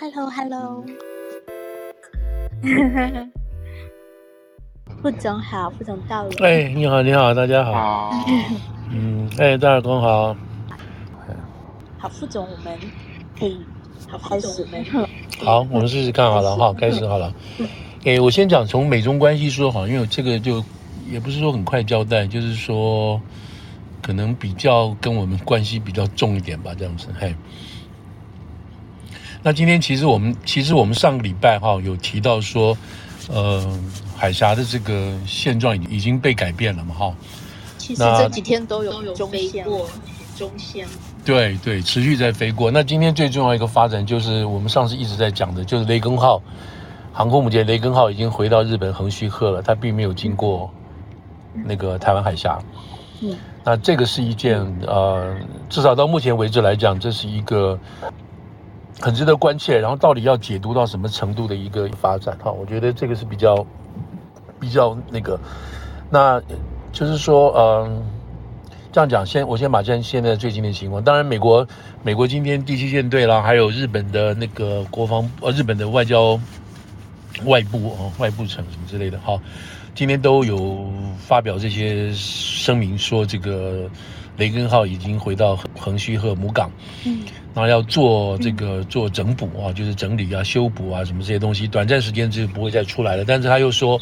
Hello，Hello，副总好，副总到了。哎，你好，你好，大家好。嗯，哎，大耳公好。好，副总，我们可以好开始。好，我们试试看好了哈，开始好了。哎，我先讲从美中关系说好，因为这个就也不是说很快交代，就是说可能比较跟我们关系比较重一点吧，这样子。嘿。那今天其实我们其实我们上个礼拜哈有提到说，呃，海峡的这个现状已已经被改变了嘛哈。其实这几天都有都有飞过中线。对对，持续在飞过。那今天最重要一个发展就是我们上次一直在讲的，就是雷根号航空母舰雷根号已经回到日本横须贺了，它并没有经过那个台湾海峡。嗯。那这个是一件呃，至少到目前为止来讲，这是一个。很值得关切，然后到底要解读到什么程度的一个发展哈？我觉得这个是比较比较那个，那就是说，嗯，这样讲，先我先把现现在最近的情况，当然美国美国今天第七舰队啦，还有日本的那个国防呃日本的外交外部啊外部层什么之类的哈，今天都有发表这些声明，说这个雷根号已经回到横须贺母港。嗯。然后要做这个做整补啊，就是整理啊、修补啊什么这些东西，短暂时间就不会再出来了。但是他又说，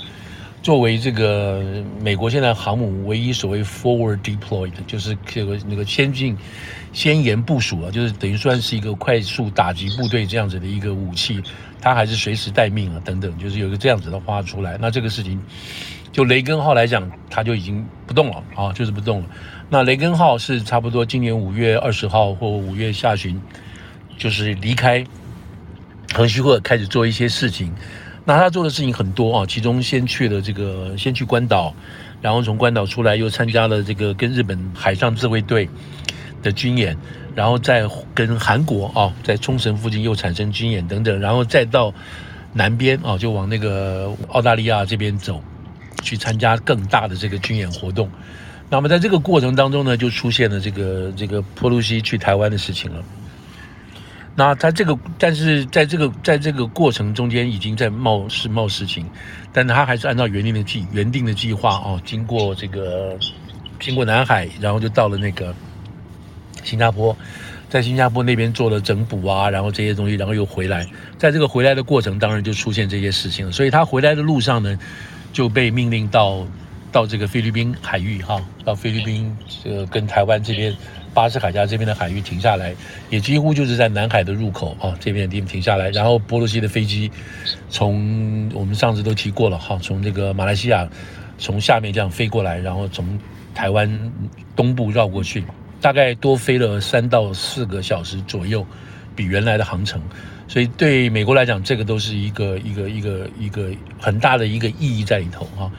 作为这个美国现在航母唯一所谓 forward deployed，就是这个那个先进先沿部署啊，就是等于算是一个快速打击部队这样子的一个武器，它还是随时待命啊等等，就是有个这样子的话出来。那这个事情，就雷根号来讲，它就已经不动了啊，就是不动了。那雷根号是差不多今年五月二十号或五月下旬，就是离开横须贺开始做一些事情。那他做的事情很多啊，其中先去了这个，先去关岛，然后从关岛出来又参加了这个跟日本海上自卫队的军演，然后再跟韩国啊在冲绳附近又产生军演等等，然后再到南边啊就往那个澳大利亚这边走，去参加更大的这个军演活动。那么在这个过程当中呢，就出现了这个这个波洛西去台湾的事情了。那他这个，但是在这个在这个过程中间已经在冒事冒事情，但他还是按照原定的计原定的计划哦，经过这个经过南海，然后就到了那个新加坡，在新加坡那边做了整补啊，然后这些东西，然后又回来，在这个回来的过程当然就出现这些事情了。所以他回来的路上呢，就被命令到。到这个菲律宾海域哈，到菲律宾这个跟台湾这边巴士海峡这边的海域停下来，也几乎就是在南海的入口啊这边的地方停下来。然后波罗西的飞机从我们上次都提过了哈，从这个马来西亚从下面这样飞过来，然后从台湾东部绕过去，大概多飞了三到四个小时左右，比原来的航程。所以对美国来讲，这个都是一个一个一个一个很大的一个意义在里头哈。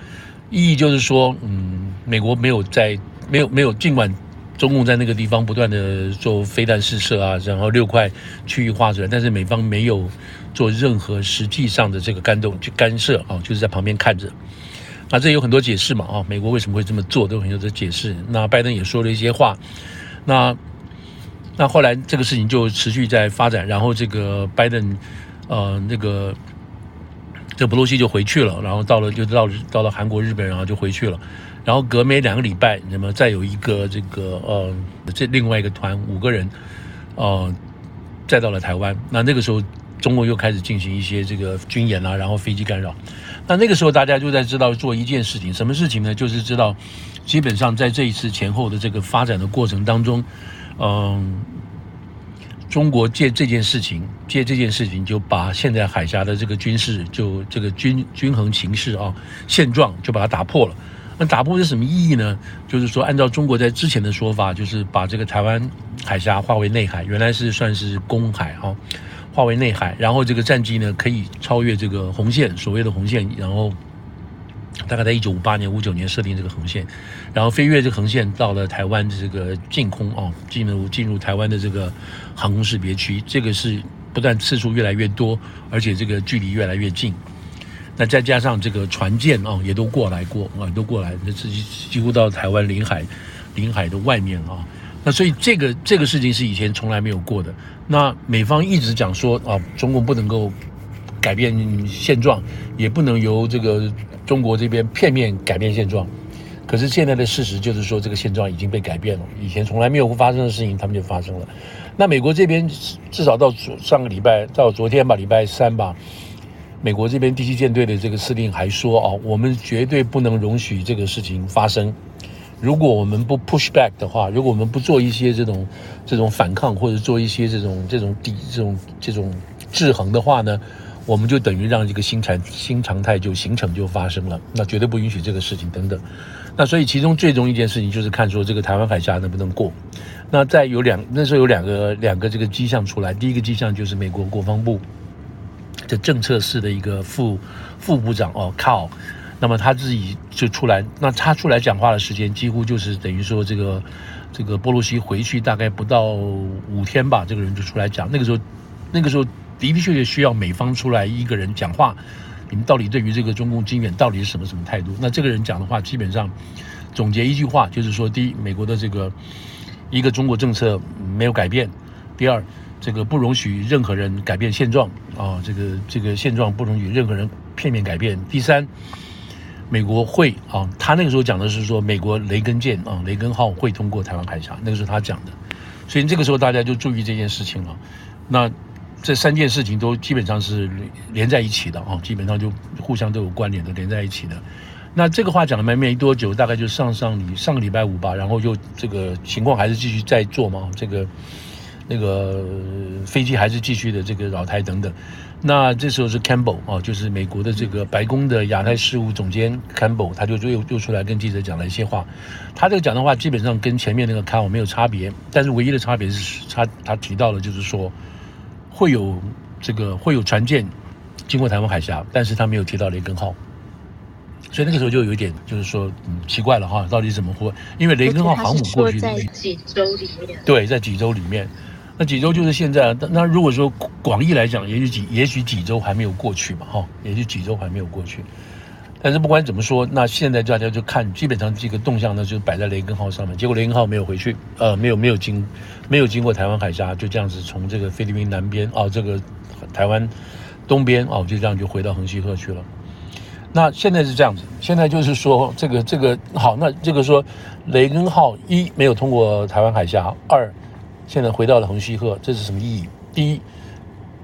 意义就是说，嗯，美国没有在没有没有，尽管中共在那个地方不断的做飞弹试射啊，然后六块区域划出来，但是美方没有做任何实际上的这个干动去干涉啊，就是在旁边看着。那这有很多解释嘛啊，美国为什么会这么做，都有很多的解释。那拜登也说了一些话，那那后来这个事情就持续在发展，然后这个拜登呃那个。这波洛西就回去了，然后到了就到到了韩国、日本，然后就回去了。然后隔没两个礼拜，那么再有一个这个呃，这另外一个团五个人，呃，再到了台湾。那那个时候，中国又开始进行一些这个军演啊，然后飞机干扰。那那个时候，大家就在知道做一件事情，什么事情呢？就是知道，基本上在这一次前后的这个发展的过程当中，嗯、中国借这件事情，借这件事情就把现在海峡的这个军事，就这个均均衡形势啊，现状就把它打破了。那打破是什么意义呢？就是说，按照中国在之前的说法，就是把这个台湾海峡划为内海，原来是算是公海啊，划为内海，然后这个战机呢可以超越这个红线，所谓的红线，然后。大概在一九五八年、五九年设定这个横线，然后飞越这个横线到了台湾的这个近空啊，进入进入台湾的这个航空识别区，这个是不但次数越来越多，而且这个距离越来越近。那再加上这个船舰啊，也都过来过啊，都过来，这几几乎到台湾领海领海的外面啊。那所以这个这个事情是以前从来没有过的。那美方一直讲说啊，中共不能够改变现状，也不能由这个中国这边片面改变现状。可是现在的事实就是说，这个现状已经被改变了。以前从来没有发生的事情，他们就发生了。那美国这边至少到上个礼拜，到昨天吧，礼拜三吧，美国这边第七舰队的这个司令还说啊，我们绝对不能容许这个事情发生。如果我们不 push back 的话，如果我们不做一些这种这种反抗，或者做一些这种这种抵这种这种制衡的话呢，我们就等于让这个新常新常态就形成就发生了。那绝对不允许这个事情等等。那所以其中最重一件事情就是看说这个台湾海峡能不能过。那再有两那时候有两个两个这个迹象出来，第一个迹象就是美国国防部的政策室的一个副副部长哦靠。那么他自己就出来，那他出来讲话的时间几乎就是等于说这个这个波洛西回去大概不到五天吧，这个人就出来讲。那个时候，那个时候的的确确需要美方出来一个人讲话，你们到底对于这个中共军演到底是什么什么态度？那这个人讲的话，基本上总结一句话就是说：第一，美国的这个一个中国政策没有改变；第二，这个不容许任何人改变现状啊，这个这个现状不容许任何人片面改变；第三。美国会啊，他那个时候讲的是说，美国雷根舰啊，雷根号会通过台湾海峡，那个是他讲的，所以这个时候大家就注意这件事情了。那这三件事情都基本上是连在一起的啊，基本上就互相都有关联的，连在一起的。那这个话讲了没没多久，大概就上上礼上个礼拜五吧，然后就这个情况还是继续在做嘛，这个那个飞机还是继续的这个扰台等等。那这时候是 Campbell 啊，就是美国的这个白宫的亚太事务总监 Campbell，他就又又出来跟记者讲了一些话。他这个讲的话基本上跟前面那个 Carl 没有差别，但是唯一的差别是他他提到了就是说会有这个会有船舰经过台湾海峡，但是他没有提到雷根号。所以那个时候就有一点就是说嗯奇怪了哈，到底怎么会？因为雷根号航母过去在几周里面，对，在几周里面。那几周就是现在，那如果说广义来讲，也许几也许几周还没有过去嘛，哈，也许几周还没有过去。但是不管怎么说，那现在大家就看，基本上这个动向呢就摆在雷根号上面。结果雷根号没有回去，呃，没有没有经没有经过台湾海峡，就这样子从这个菲律宾南边哦，这个台湾东边哦，就这样就回到横须贺去了。那现在是这样子，现在就是说这个这个好，那这个说雷根号一没有通过台湾海峡，二。现在回到了横须贺，这是什么意义？第一，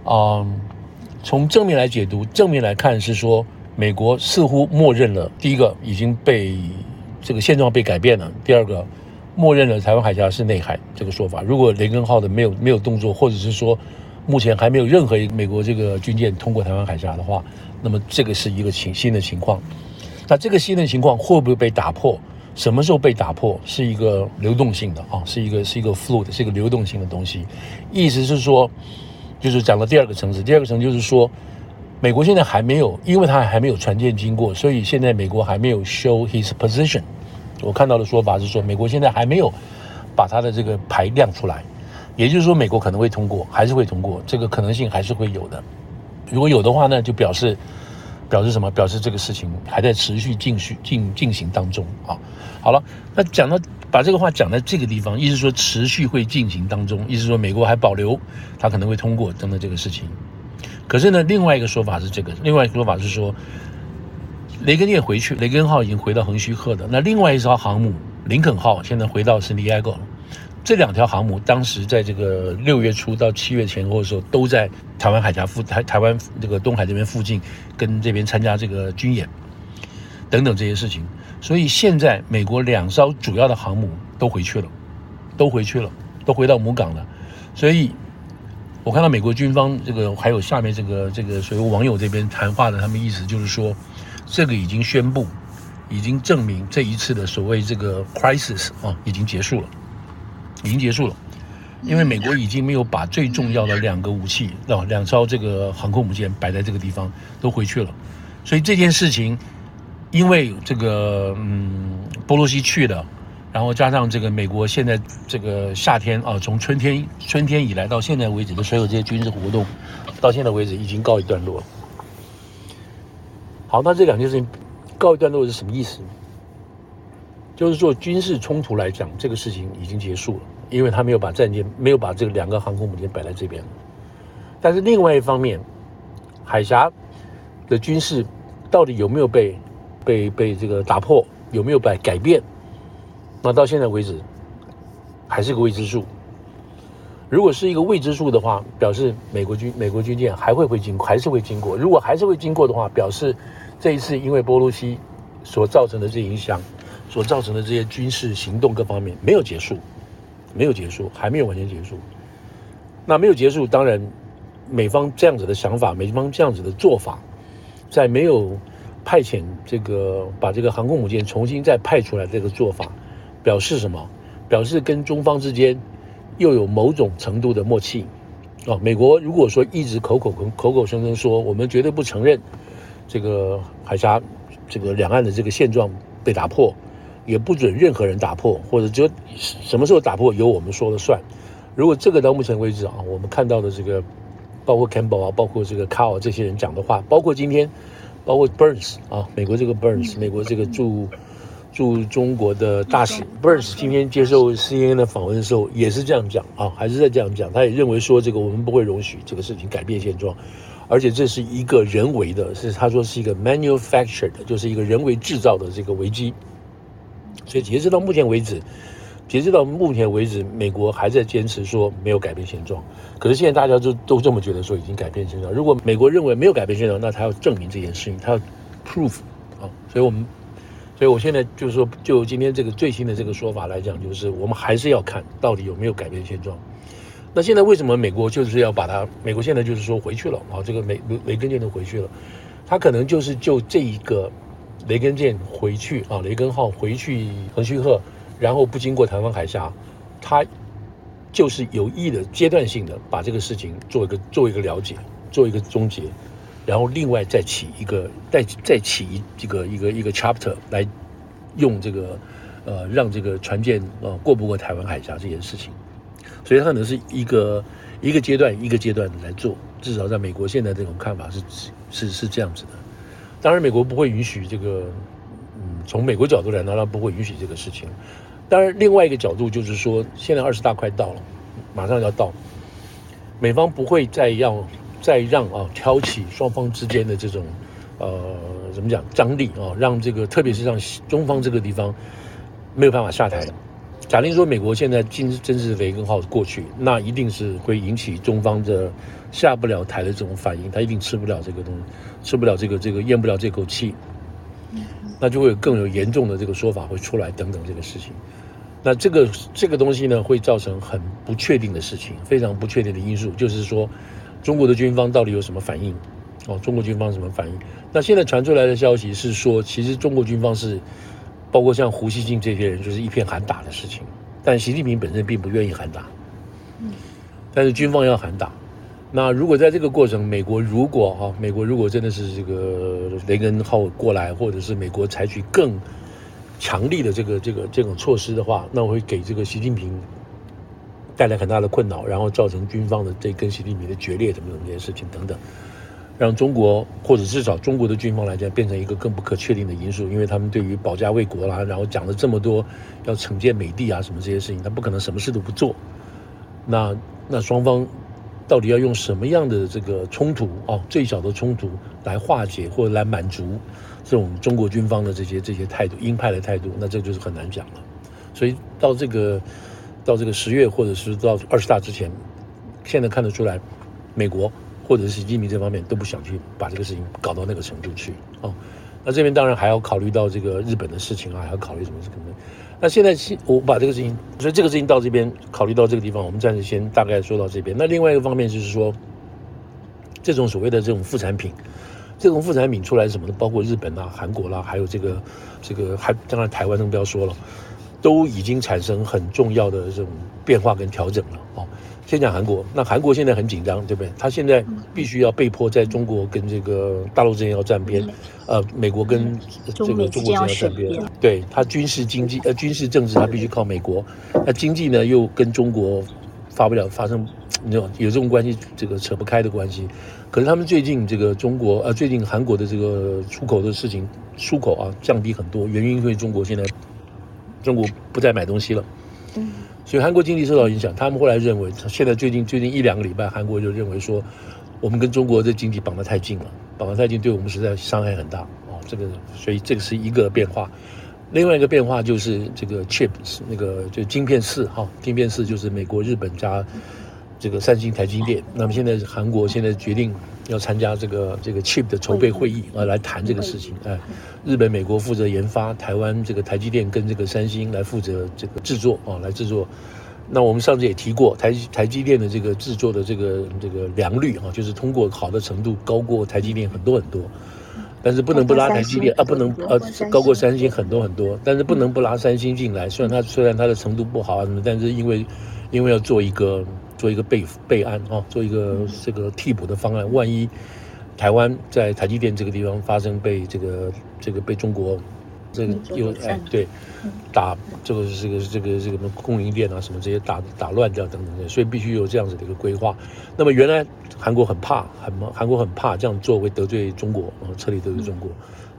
嗯，从正面来解读，正面来看是说，美国似乎默认了第一个已经被这个现状被改变了，第二个，默认了台湾海峡是内海这个说法。如果雷根号的没有没有动作，或者是说目前还没有任何一个美国这个军舰通过台湾海峡的话，那么这个是一个情新的情况。那这个新的情况会不会被打破？什么时候被打破？是一个流动性的啊，是一个是一个 fluid，是一个流动性的东西。意思是说，就是讲了第二个层次。第二个层就是说，美国现在还没有，因为它还没有船舰经过，所以现在美国还没有 show his position。我看到的说法是说，美国现在还没有把它的这个牌亮出来。也就是说，美国可能会通过，还是会通过，这个可能性还是会有的。如果有的话呢，就表示。表示什么？表示这个事情还在持续进行进进行当中啊。好了，那讲到把这个话讲在这个地方，意思说持续会进行当中，意思说美国还保留他可能会通过等等这个事情。可是呢，另外一个说法是这个，另外一个说法是说，雷根舰回去，雷根号已经回到横须贺的。那另外一艘航母林肯号现在回到圣地亚哥了。这两条航母当时在这个六月初到七月前后的时候，都在台湾海峡附台台湾这个东海这边附近，跟这边参加这个军演等等这些事情。所以现在美国两艘主要的航母都回去了，都回去了，都回到母港了。所以，我看到美国军方这个还有下面这个这个所有网友这边谈话的，他们意思就是说，这个已经宣布，已经证明这一次的所谓这个 crisis 啊已经结束了。已经结束了，因为美国已经没有把最重要的两个武器，啊，两艘这个航空母舰摆在这个地方，都回去了。所以这件事情，因为这个嗯，波洛西去了，然后加上这个美国现在这个夏天啊，从春天春天以来到现在为止的所有这些军事活动，到现在为止已经告一段落。好，那这两件事情告一段落是什么意思？就是说军事冲突来讲，这个事情已经结束了，因为他没有把战舰没有把这个两个航空母舰摆在这边。但是另外一方面，海峡的军事到底有没有被被被这个打破，有没有被改变？那到现在为止还是个未知数。如果是一个未知数的话，表示美国军美国军舰还会会经，还是会经过。如果还是会经过的话，表示这一次因为波罗西所造成的这影响，所造成的这些军事行动各方面没有结束，没有结束，还没有完全结束。那没有结束，当然。美方这样子的想法，美方这样子的做法，在没有派遣这个把这个航空母舰重新再派出来这个做法，表示什么？表示跟中方之间又有某种程度的默契。哦，美国如果说一直口口口口声声说我们绝对不承认这个海峡这个两岸的这个现状被打破，也不准任何人打破，或者就什么时候打破由我们说了算。如果这个到目前为止啊，我们看到的这个。包括 Campbell 啊，包括这个 Carl 这些人讲的话，包括今天，包括 Burns 啊，美国这个 Burns，美国这个驻驻中国的大使 Burns 今天接受 CNN 的访问的时候也是这样讲啊，还是在这样讲，他也认为说这个我们不会容许这个事情改变现状，而且这是一个人为的，是他说是一个 manufactured，就是一个人为制造的这个危机，所以截止到目前为止。截止到目前为止，美国还在坚持说没有改变现状。可是现在大家都都这么觉得，说已经改变现状。如果美国认为没有改变现状，那他要证明这件事情，他要 proof 啊。所以我们，所以我现在就是说，就今天这个最新的这个说法来讲，就是我们还是要看到底有没有改变现状。那现在为什么美国就是要把它？美国现在就是说回去了啊，这个美雷根舰都回去了，他可能就是就这一个雷根舰回去啊，雷根号回去横须贺。然后不经过台湾海峡，他就是有意的阶段性的把这个事情做一个做一个了解，做一个终结，然后另外再起一个再再起一这个一个一个 chapter 来用这个呃让这个船舰呃过不过台湾海峡这件事情，所以它可能是一个一个阶段一个阶段的来做，至少在美国现在这种看法是是是这样子的，当然美国不会允许这个。嗯从美国角度来讲，他不会允许这个事情。当然，另外一个角度就是说，现在二十大快到了，马上要到，美方不会再要再让啊挑起双方之间的这种呃怎么讲张力啊，让这个特别是让中方这个地方没有办法下台。假定说美国现在真真是雷根号过去，那一定是会引起中方的下不了台的这种反应，他一定吃不了这个东西，吃不了这个这个咽不了这口气。那就会有更有严重的这个说法会出来等等这个事情，那这个这个东西呢会造成很不确定的事情，非常不确定的因素，就是说中国的军方到底有什么反应？哦，中国军方什么反应？那现在传出来的消息是说，其实中国军方是包括像胡锡进这些人，就是一片喊打的事情，但习近平本身并不愿意喊打，嗯，但是军方要喊打。那如果在这个过程，美国如果哈，美国如果真的是这个雷根号过来，或者是美国采取更强力的这个这个这种措施的话，那我会给这个习近平带来很大的困扰，然后造成军方的这跟习近平的决裂，怎么怎么这些事情等等，让中国或者至少中国的军方来讲变成一个更不可确定的因素，因为他们对于保家卫国啦，然后讲了这么多要惩戒美帝啊什么这些事情，他不可能什么事都不做，那那双方。到底要用什么样的这个冲突啊，最小的冲突来化解或者来满足这种中国军方的这些这些态度，鹰派的态度，那这就是很难讲了。所以到这个到这个十月或者是到二十大之前，现在看得出来，美国或者是习近平这方面都不想去把这个事情搞到那个程度去啊。那这边当然还要考虑到这个日本的事情啊，还要考虑什么什么。那现在我把这个事情，所以这个事情到这边考虑到这个地方，我们暂时先大概说到这边。那另外一个方面就是说，这种所谓的这种副产品，这种副产品出来什么的，包括日本啊、韩国啦、还有这个这个还当然台湾更不要说了，都已经产生很重要的这种变化跟调整了哦。先讲韩国，那韩国现在很紧张，对不对？他现在必须要被迫在中国跟这个大陆之间要站边，呃，美国跟这个中国之间要站边。对，他军事经济呃军事政治他必须靠美国，那经济呢又跟中国发不了发生那种有这种关系，这个扯不开的关系。可是他们最近这个中国呃最近韩国的这个出口的事情出口啊降低很多，原因因为中国现在中国不再买东西了。嗯，所以韩国经济受到影响。他们后来认为，现在最近最近一两个礼拜，韩国就认为说，我们跟中国的经济绑得太近了，绑得太近，对我们实在伤害很大。哦，这个，所以这个是一个变化。另外一个变化就是这个 chip 那个就晶片四哈，晶片四就是美国、日本加这个三星、台积电。那么现在韩国现在决定要参加这个这个 chip 的筹备会议啊，来谈这个事情。哎，日本、美国负责研发，台湾这个台积电跟这个三星来负责这个制作啊，来制作。那我们上次也提过，台台积电的这个制作的这个这个良率啊，就是通过好的程度高过台积电很多很多。但是不能不拉台积电啊，不能呃高过三星很多很多，但是不能不拉三星进来。虽然它虽然它的程度不好啊什么，但是因为因为要做一个做一个备备案啊，做一个这个替补的方案，万一台湾在台积电这个地方发生被这个这个被中国。这个又哎对，打这个这个这个这个什么供应链啊什么这些打打乱掉等等的，所以必须有这样子的一个规划。那么原来韩国很怕，很韩国很怕这样做会得罪中国啊，彻底得罪中国。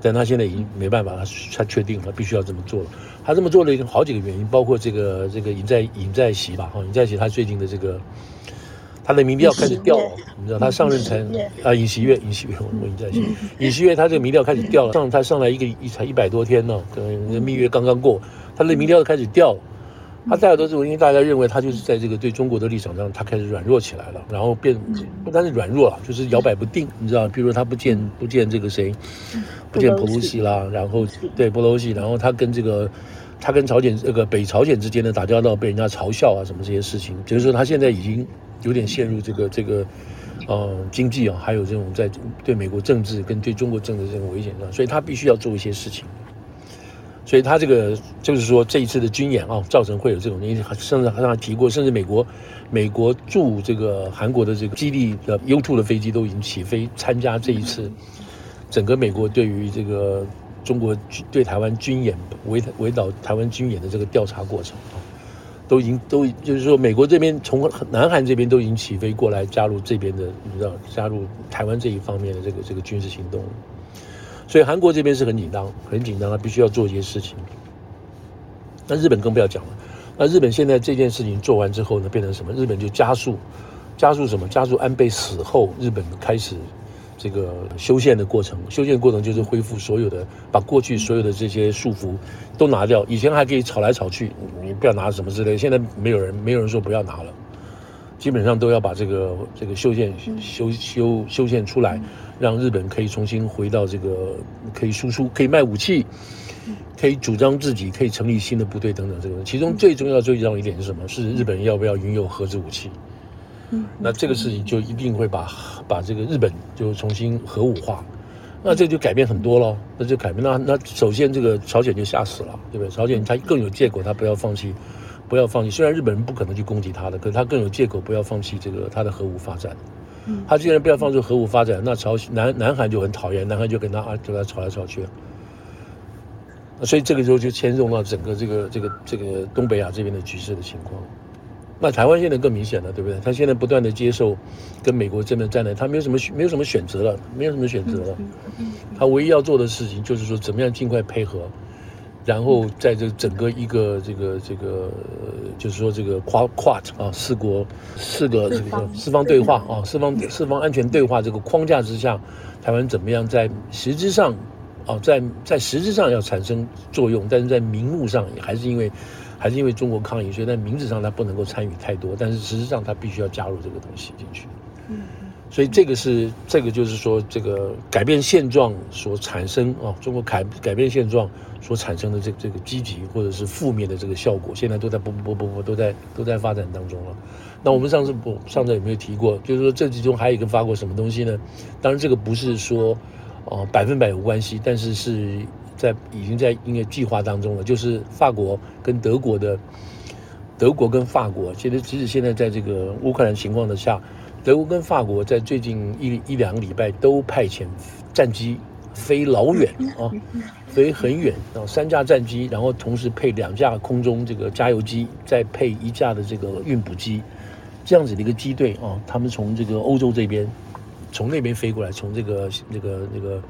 但他现在已经没办法，他他确定了必须要这么做了。他这么做了有好几个原因，包括这个这个尹在尹在熙吧，哈尹在熙他最近的这个。他的民调开始掉，你知道他上任才啊，尹锡悦，尹锡悦，我尹在熙，尹锡悦他这个民调开始掉了，上他上来一个一才一百多天呢，可能蜜月刚刚过，他的民调开始掉了，他大家都是因为大家认为他就是在这个对中国的立场上，他开始软弱起来了，然后变不单是软弱了，就是摇摆不定，你知道，比如说他不见不见这个谁，不见普鲁西啦，然后对裴洛西，然后他跟这个他跟朝鲜这个北朝鲜之间的打交道被人家嘲笑啊什么这些事情，就是说他现在已经。有点陷入这个这个，呃，经济啊，还有这种在对美国政治跟对中国政治这种危险上，所以他必须要做一些事情。所以他这个就是说这一次的军演啊，造成会有这种，因为甚至还提过，甚至美国美国驻这个韩国的这个基地的 U2 的飞机都已经起飞参加这一次整个美国对于这个中国对台湾军演围围岛台湾军演的这个调查过程啊。都已经都就是说，美国这边从南韩这边都已经起飞过来加入这边的，你知道加入台湾这一方面的这个这个军事行动，所以韩国这边是很紧张，很紧张，他必须要做一些事情。那日本更不要讲了，那日本现在这件事情做完之后呢，变成什么？日本就加速，加速什么？加速安倍死后，日本开始。这个修宪的过程，修宪过程就是恢复所有的，把过去所有的这些束缚都拿掉。以前还可以吵来吵去，你不要拿什么之类，现在没有人，没有人说不要拿了，基本上都要把这个这个修建修修修建出来，让日本可以重新回到这个可以输出、可以卖武器、可以主张自己、可以成立新的部队等等。这个其中最重要、最重要一点是什么？是日本要不要拥有核子武器？那这个事情就一定会把把这个日本就重新核武化，那这就改变很多了。那就改变，那那首先这个朝鲜就吓死了，对不对？朝鲜他更有借口，他不要放弃，不要放弃。虽然日本人不可能去攻击他的，可是他更有借口不要放弃这个他的核武发展。他既然不要放弃核武发展，那朝鲜南南韩就很讨厌，南韩就跟他啊就跟他吵来吵去。所以这个时候就牵动到整个这个这个这个东北亚这边的局势的情况。那台湾现在更明显了，对不对？他现在不断的接受跟美国这边站台，他没有什么没有什么选择了，没有什么选择了。他唯一要做的事情就是说，怎么样尽快配合，然后在这整个一个这个这个，就是说这个跨跨啊四国四个这个四方对话啊四方四方安全对话这个框架之下，台湾怎么样在实质上啊在在实质上要产生作用，但是在名目上也还是因为。还是因为中国抗议，所以在名字上他不能够参与太多，但是实质上他必须要加入这个东西进去。嗯，所以这个是这个就是说，这个改变现状所产生啊，中国改改变现状所产生的这个这个积极或者是负面的这个效果，现在都在不不不不都在都在发展当中了。那我们上次不上次有没有提过？就是说这其中还有一个发过什么东西呢？当然这个不是说哦百分百有关系，但是是。在已经在应该计划当中了，就是法国跟德国的，德国跟法国，其实即使现在在这个乌克兰情况的下，德国跟法国在最近一一两个礼拜都派遣战机飞老远啊，飞很远啊，三架战机，然后同时配两架空中这个加油机，再配一架的这个运补机，这样子的一个机队啊，他们从这个欧洲这边，从那边飞过来，从这个那个那个。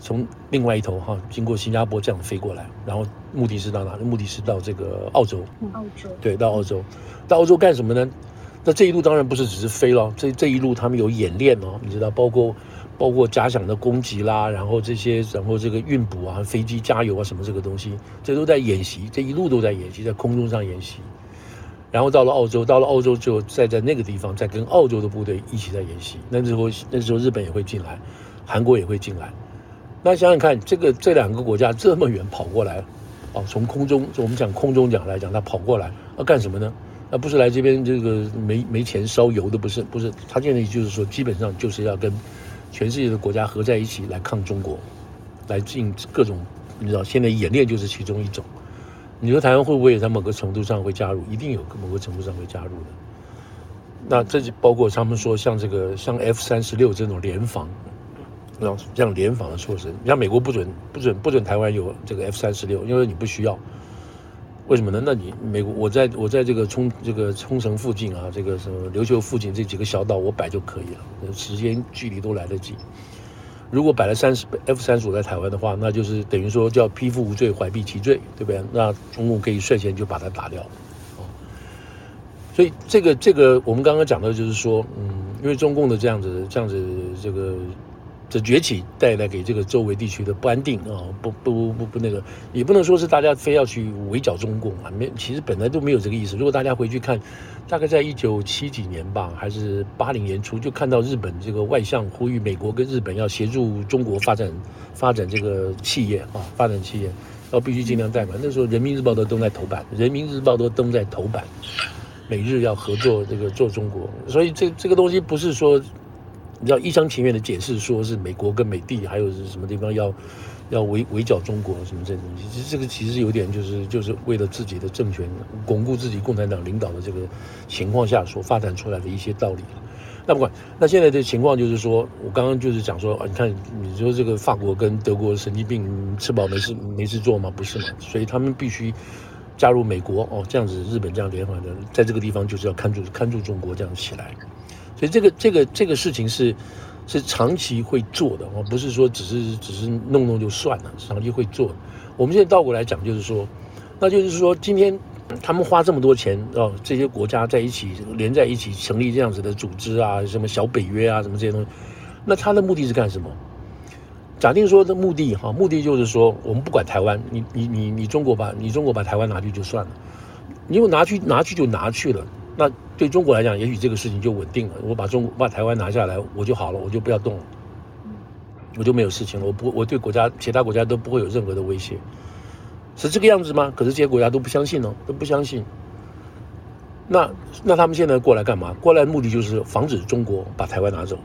从另外一头哈，经过新加坡这样飞过来，然后目的是到哪里？目的是到这个澳洲。澳洲。对，到澳洲，到澳洲干什么呢？那这一路当然不是只是飞了，这这一路他们有演练哦，你知道，包括包括假想的攻击啦，然后这些，然后这个运补啊，飞机加油啊，什么这个东西，这都在演习，这一路都在演习，在空中上演习。然后到了澳洲，到了澳洲之后再在那个地方再跟澳洲的部队一起在演习。那时候那时候日本也会进来，韩国也会进来。那想想看，这个这两个国家这么远跑过来，哦，从空中，我们讲空中讲来讲，他跑过来要干什么呢？那不是来这边这个没没钱烧油的，不是不是。他现在就是说，基本上就是要跟全世界的国家合在一起来抗中国，来进各种，你知道，现在演练就是其中一种。你说台湾会不会也在某个程度上会加入？一定有某个程度上会加入的。那这就包括他们说像这个像 F 三十六这种联防，这样联防的措施。你像美国不准不准不准台湾有这个 F 三十六，因为你不需要。为什么呢？那你美国我在我在这个冲这个冲绳附近啊，这个什么琉球附近这几个小岛我摆就可以了，时间距离都来得及。如果摆了三十 F 三十五在台湾的话，那就是等于说叫匹夫无罪，怀璧其罪，对不对？那中共可以率先就把它打掉，哦。所以这个这个我们刚刚讲的就是说，嗯，因为中共的这样子这样子这个。这崛起带来给这个周围地区的不安定啊，不不不不那个，也不能说是大家非要去围剿中共啊，没，其实本来都没有这个意思。如果大家回去看，大概在一九七几年吧，还是八零年初，就看到日本这个外相呼吁美国跟日本要协助中国发展发展这个企业啊，发展企业要必须尽量贷款。那时候《人民日报》都登在头版，《人民日报》都登在头版，美日要合作这个做中国，所以这这个东西不是说。你知道一厢情愿的解释，说是美国跟美帝还有是什么地方要要围围剿中国什么这些东西，其实这个其实有点就是就是为了自己的政权巩固自己共产党领导的这个情况下所发展出来的一些道理。那不管，那现在的情况就是说，我刚刚就是讲说啊，你看你说这个法国跟德国神经病吃饱没事没事做吗？不是嘛？所以他们必须加入美国哦，这样子日本这样联合的，在这个地方就是要看住看住中国这样起来。所以这个这个这个事情是是长期会做的哦，不是说只是只是弄弄就算了，长期会做。我们现在倒过来讲，就是说，那就是说，今天他们花这么多钱哦，这些国家在一起连在一起成立这样子的组织啊，什么小北约啊，什么这些东西，那他的目的是干什么？假定说的目的哈，目的就是说，我们不管台湾，你你你你中国把你中国把台湾拿去就算了，你又拿去拿去就拿去了。那对中国来讲，也许这个事情就稳定了。我把中国把台湾拿下来，我就好了，我就不要动了，我就没有事情了。我不，我对国家其他国家都不会有任何的威胁，是这个样子吗？可是这些国家都不相信哦，都不相信。那那他们现在过来干嘛？过来的目的就是防止中国把台湾拿走。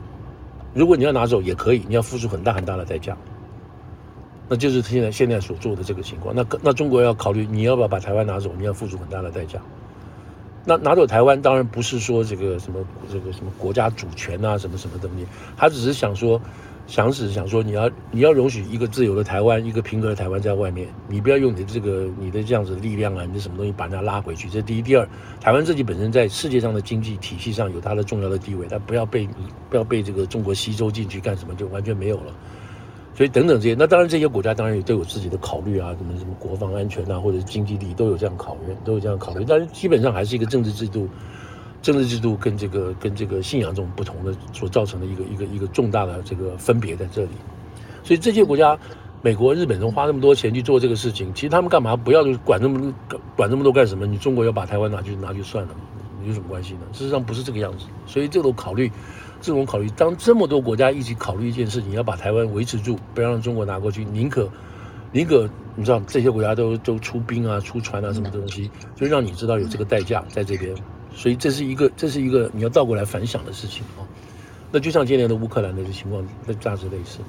如果你要拿走也可以，你要付出很大很大的代价。那就是现在现在所做的这个情况。那那中国要考虑，你要不要把台湾拿走？你要付出很大的代价。那拿走台湾当然不是说这个什么这个什么国家主权啊什么什么东西，他只是想说，想只是想说你要你要容许一个自由的台湾，一个平和的台湾在外面，你不要用你的这个你的这样子的力量啊，你的什么东西把人家拉回去。这第一，第二，台湾自己本身在世界上的经济体系上有它的重要的地位，它不要被不要被这个中国吸收进去干什么，就完全没有了。所以等等这些，那当然这些国家当然也都有自己的考虑啊，什么什么国防安全啊，或者经济利益都有这样考虑，都有这样考虑。但是基本上还是一个政治制度，政治制度跟这个跟这个信仰这种不同的所造成的一个一个一个重大的这个分别在这里。所以这些国家，美国、日本都花那么多钱去做这个事情，其实他们干嘛不要管那么管那么多干什么？你中国要把台湾拿去拿去算了，有什么关系呢？事实上不是这个样子。所以这种考虑。这种考虑，当这么多国家一起考虑一件事情，要把台湾维持住，不要让中国拿过去，宁可，宁可，你知道这些国家都都出兵啊、出船啊，什么东西，就让你知道有这个代价在这边。所以这是一个，这是一个你要倒过来反想的事情啊。那就像今年的乌克兰的情况，那大致类似的。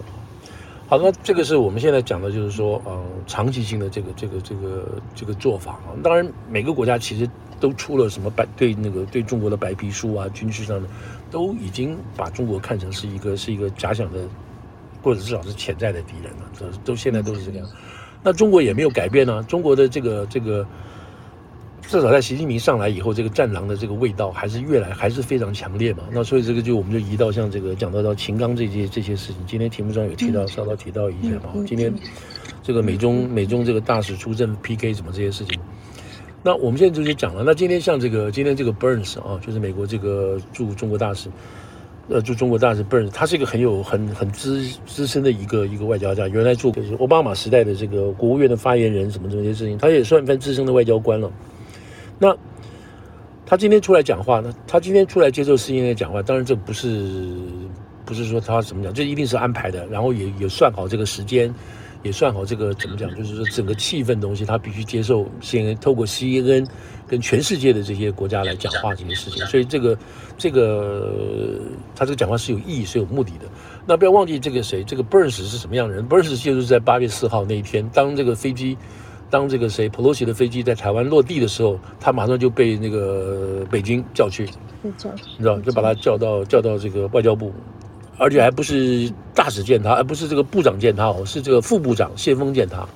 好，那这个是我们现在讲的，就是说，嗯，长期性的这个这个这个这个做法啊。当然，每个国家其实都出了什么白对那个对中国的白皮书啊，军事上的。都已经把中国看成是一个是一个假想的，或者至少是潜在的敌人了。这都现在都是这样。那中国也没有改变呢、啊。中国的这个这个至少在习近平上来以后，这个战狼的这个味道还是越来还是非常强烈嘛。那所以这个就我们就移到像这个讲到到秦刚这些这些事情，今天题目上有提到，稍稍提到一下嘛。今天这个美中美中这个大使出征 PK 什么这些事情，那我们现在就讲了。那今天像这个今天这个 Burns 啊，就是美国这个驻中国大使。呃，驻中国大使 Burns，他是一个很有很很资资深的一个一个外交家，原来做是奥巴马时代的这个国务院的发言人，什么这些事情，他也算份资深的外交官了。那他今天出来讲话呢？他今天出来接受 CNN 讲话，当然这不是不是说他怎么讲，这一定是安排的，然后也也算好这个时间。也算好这个怎么讲，就是说整个气氛东西，他必须接受 CNN 透过 CNN 跟全世界的这些国家来讲话这些事情，所以这个这个他这个讲话是有意义、是有目的的。那不要忘记这个谁，这个 Burns 是什么样的人？Burns 就是在八月四号那一天，当这个飞机，当这个谁 Pelosi 的飞机在台湾落地的时候，他马上就被那个北京叫去，你知道，就把他叫到叫到这个外交部。而且还不是大使见他，而不是这个部长见他哦，是这个副部长谢峰见他，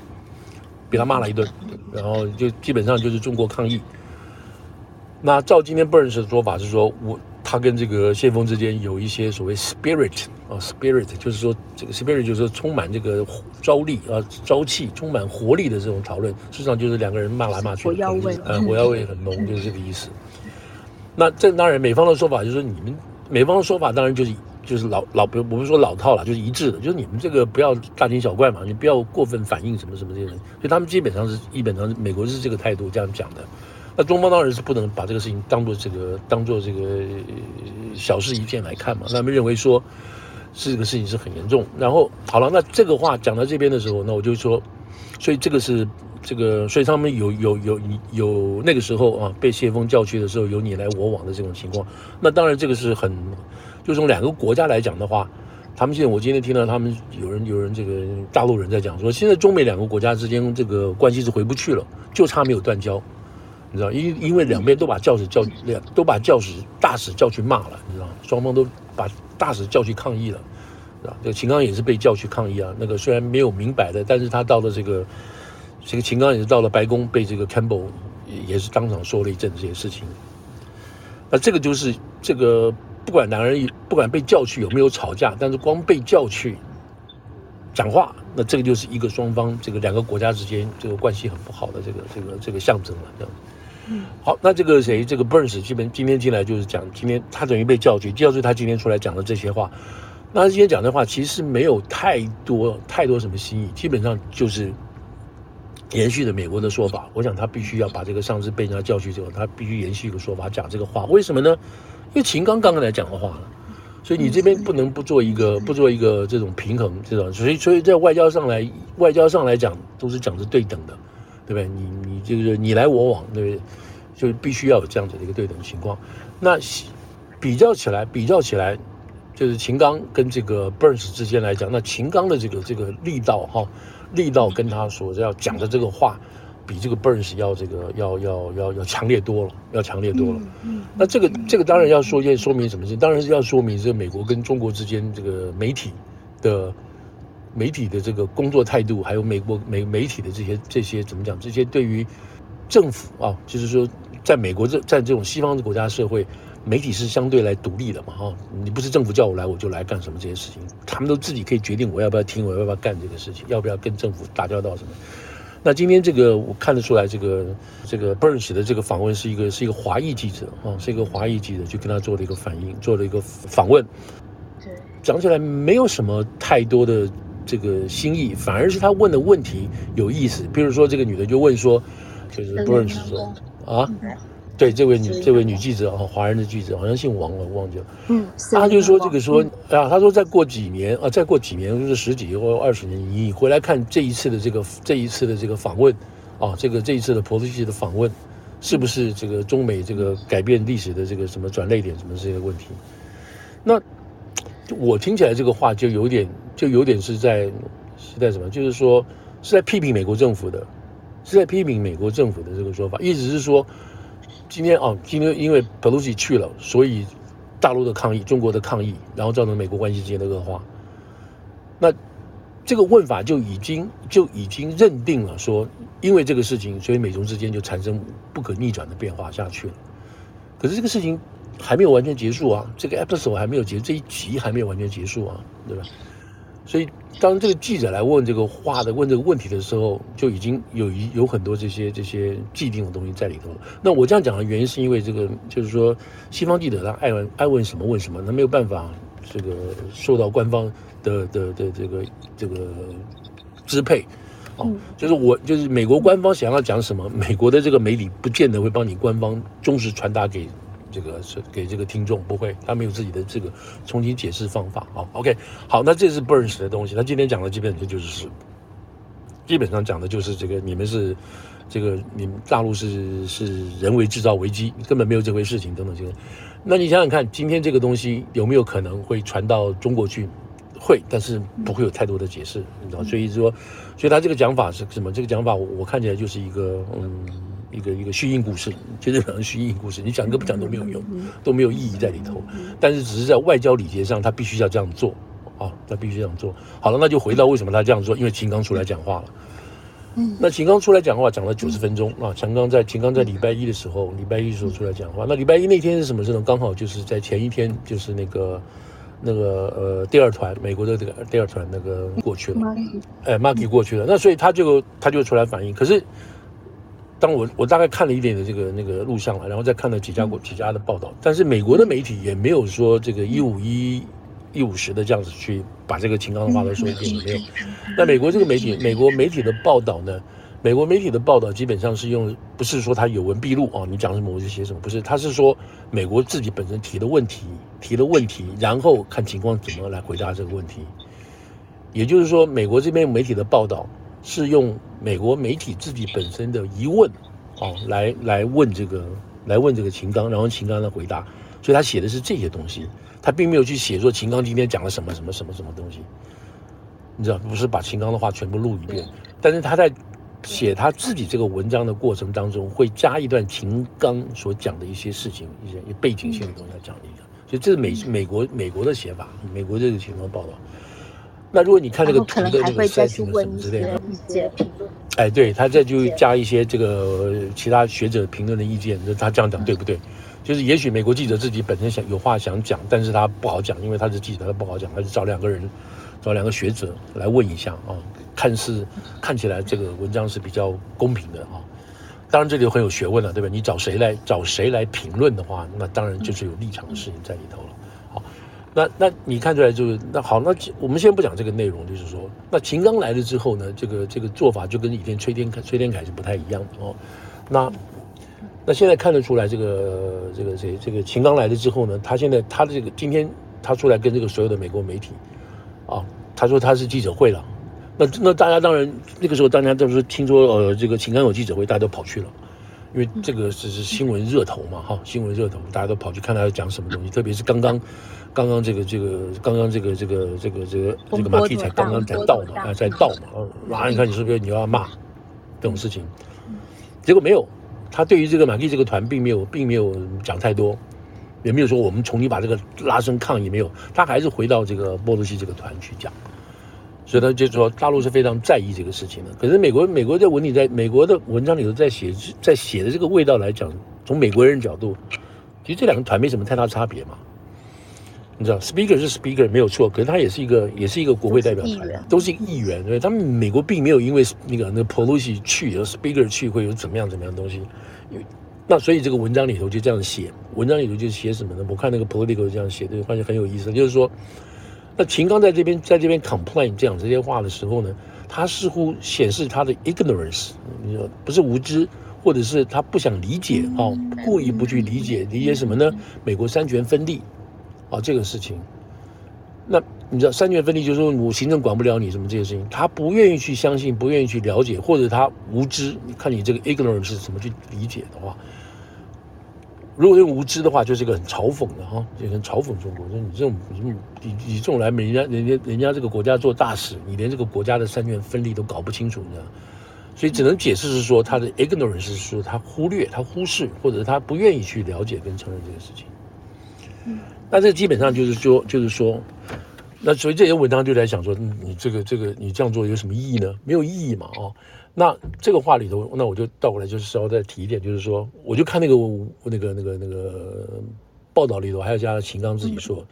被他骂了一顿，然后就基本上就是中国抗议。那照今天 Burns 的说法是说，我他跟这个谢锋之间有一些所谓 spirit 啊，spirit 就是说这个 spirit 就是说充满这个朝力啊，朝气，充满活力的这种讨论。实际上就是两个人骂来骂去，火药味，呃，火药味很浓，就是这个意思。那这当然美方的说法就是说，你们美方的说法当然就是。就是老老不不是说老套了，就是一致的，就是你们这个不要大惊小怪嘛，你不要过分反应什么什么这些人，所以他们基本上是基本上美国是这个态度这样讲的。那中方当然是不能把这个事情当做这个当做这个小事一件来看嘛，他们认为说是这个事情是很严重。然后好了，那这个话讲到这边的时候，那我就说，所以这个是这个，所以他们有有有有那个时候啊，被谢峰叫去的时候有你来我往的这种情况，那当然这个是很。就从两个国家来讲的话，他们现在我今天听到他们有人有人这个大陆人在讲说，现在中美两个国家之间这个关系是回不去了，就差没有断交，你知道，因因为两边都把教使叫两都把教使大使叫去骂了，你知道，双方都把大使叫去抗议了，是吧？这个秦刚也是被叫去抗议啊，那个虽然没有明摆的，但是他到了这个这个秦刚也是到了白宫，被这个 Campbell 也是当场说了一阵这些事情，那这个就是这个。不管两人不管被叫去有没有吵架，但是光被叫去讲话，那这个就是一个双方这个两个国家之间这个关系很不好的这个这个这个象征了。这样，嗯，好，那这个谁，这个 Burns 基本今天进来就是讲，今天他等于被叫去，叫去他今天出来讲的这些话，那他今天讲的话其实没有太多太多什么新意，基本上就是延续的美国的说法。我想他必须要把这个上次被人家叫去之后，他必须延续一个说法讲这个话，为什么呢？因为秦刚刚刚才讲的话了，所以你这边不能不做一个不做一个这种平衡，这种所以所以在外交上来外交上来讲都是讲是对等的，对不对？你你就是你来我往，对不对？就必须要有这样子的一个对等情况。那比较起来，比较起来，就是秦刚跟这个 Burns 之间来讲，那秦刚的这个这个力道哈，力道跟他所要讲的这个话。比这个 Burns 要这个要要要要强烈多了，要强烈多了。嗯，嗯，那这个这个当然要说，要说明什么事？当然是要说明这个美国跟中国之间这个媒体的媒体的这个工作态度，还有美国媒媒体的这些这些怎么讲？这些对于政府啊，就是说，在美国这在这种西方的国家社会，媒体是相对来独立的嘛？哈，你不是政府叫我来我就来干什么这些事情，他们都自己可以决定我要不要听，我要不要干这个事情，要不要跟政府打交道什么。那今天这个我看得出来，这个这个 Burns 的这个访问是一个是一个华裔记者啊，是一个华裔记者，就跟他做了一个反应，做了一个访问。对，讲起来没有什么太多的这个新意，反而是他问的问题有意思。比如说这个女的就问说，就是 Burns 说啊。对，这位女这位女记者啊，华人的记者，好像姓王了，我忘记了。嗯，他就说这个说，啊，他说再过几年啊，再过几年就是十几或二十年，你回来看这一次的这个这一次的这个访问，啊，这个这一次的裴洛西的访问，是不是这个中美这个改变历史的这个什么转捩点什么这些问题？那我听起来这个话就有点就有点是在是在什么？就是说是在批评美国政府的，是在批评美国政府的这个说法，意思是说。今天啊，今天因为 Pelosi 去了，所以大陆的抗议、中国的抗议，然后造成美国关系之间的恶化。那这个问法就已经就已经认定了说，因为这个事情，所以美中之间就产生不可逆转的变化下去了。可是这个事情还没有完全结束啊，这个 episode 还没有结，这一集还没有完全结束啊，对吧？所以当这个记者来问这个话的问这个问题的时候，就已经有一有很多这些这些既定的东西在里头。那我这样讲的原因是因为这个，就是说西方记者他爱问爱问什么问什么，他没有办法这个受到官方的的的这个这个支配。哦，就是我就是美国官方想要讲什么，美国的这个媒体不见得会帮你官方忠实传达给。这个是给这个听众不会，他没有自己的这个重新解释方法啊。OK，好，那这是 Burns 的东西。他今天讲的基本上就是，基本上讲的就是这个，你们是这个，你们大陆是是人为制造危机，根本没有这回事情等等这些。那你想想看，今天这个东西有没有可能会传到中国去？会，但是不会有太多的解释，你知道？所以说，所以他这个讲法是什么？这个讲法我我看起来就是一个嗯。一个一个虚应故事，其实讲虚应故事，你讲跟不讲都没有用，都没有意义在里头。但是只是在外交礼节上，他必须要这样做啊，他必须这样做。好了，那就回到为什么他这样做，因为秦刚出来讲话了。嗯，那秦刚出来讲话讲了九十分钟啊。秦刚在秦刚在礼拜一的时候，礼拜一的时候出来讲话。那礼拜一那天是什么事呢？刚好就是在前一天，就是那个那个呃第二团美国的这个第二团那个过去了，哎，Maggie 过去了。那所以他就他就出来反应，可是。当我我大概看了一点的这个那个录像了，然后再看了几家国几家的报道，但是美国的媒体也没有说这个一五一一五十的这样子去把这个秦刚的话都说一遍，没有。那美国这个媒体，美国媒体的报道呢？美国媒体的报道基本上是用，不是说他有文必录啊，你讲什么我就写什么，不是，他是说美国自己本身提的问题，提的问题，然后看情况怎么来回答这个问题。也就是说，美国这边媒体的报道。是用美国媒体自己本身的疑问，哦，来来问这个，来问这个秦刚，然后秦刚的回答，所以他写的是这些东西，他并没有去写说秦刚今天讲了什么什么什么什么东西，你知道，不是把秦刚的话全部录一遍，但是他在写他自己这个文章的过程当中，会加一段秦刚所讲的一些事情，一些背景性的东西来讲一个，所以这是美美国美国的写法，美国这个情况报道。那如果你看这个图的那个 setting 什么之类的，哎，对，他再就加一些这个其他学者评论的意见，那他这样讲对不对？就是也许美国记者自己本身想有话想讲，但是他不好讲，因为他是记者，他不好讲，他就找两个人，找两个学者来问一下啊，看似看起来这个文章是比较公平的啊。当然这里很有学问了，对吧？你找谁来找谁来评论的话，那当然就是有立场的事情在里头了。那那你看出来就是那好，那我们先不讲这个内容，就是说，那秦刚来了之后呢，这个这个做法就跟以前崔天凯崔天凯是不太一样的哦。那那现在看得出来，这个这个谁这个秦刚来了之后呢，他现在他的这个今天他出来跟这个所有的美国媒体啊，他说他是记者会了。那那大家当然那个时候大家都是听说呃这个秦刚有记者会，大家都跑去了，因为这个只是新闻热头嘛哈，新闻热头，大家都跑去看他要讲什么东西，特别是刚刚。刚刚这个这个刚刚这个这个这个这个这个马蒂才刚刚才到嘛啊，才到嘛啊，你看你是不是你要骂这种事情？结果没有，他对于这个马蒂这个团并没有并没有讲太多，也没有说我们重新把这个拉升抗议没有，他还是回到这个波多西这个团去讲，所以他就说大陆是非常在意这个事情的。可是美国美国在文里在美国的文章里头在写在写的这个味道来讲，从美国人角度，其实这两个团没什么太大差别嘛。你知道，Speaker 是 Speaker 没有错，可是他也是一个，也是一个国会代表团，都是议员。对，他们美国并没有因为那个那个 Pelosi 去，有 Speaker 去会有怎么样怎么样的东西。那所以这个文章里头就这样写，文章里头就写什么呢？我看那个 Political 这样写，这个发现很有意思，就是说，那秦刚在这边在这边 complain 这样这些话的时候呢，他似乎显示他的 ignorance，你说不是无知，或者是他不想理解啊，故意不去理解，理解什么呢？美国三权分立。啊，这个事情，那你知道三权分立就是说我行政管不了你什么这些事情，他不愿意去相信，不愿意去了解，或者他无知。你看你这个 ignorance 是怎么去理解的话，如果用无知的话，就是一个很嘲讽的哈，就很嘲讽中国，说你这种你你这种来人家人家人家这个国家做大使，你连这个国家的三权分立都搞不清楚，你知道，所以只能解释是说他的 ignorance 是说他忽略、他忽视，或者他不愿意去了解跟承认这个事情。嗯。那这基本上就是说，就是说，那所以这些文章就在想说，你这个这个你这样做有什么意义呢？没有意义嘛，哦。那这个话里头，那我就倒过来就是稍微再提一点，就是说，我就看那个那个那个那个报道里头，还有加上秦刚自己说，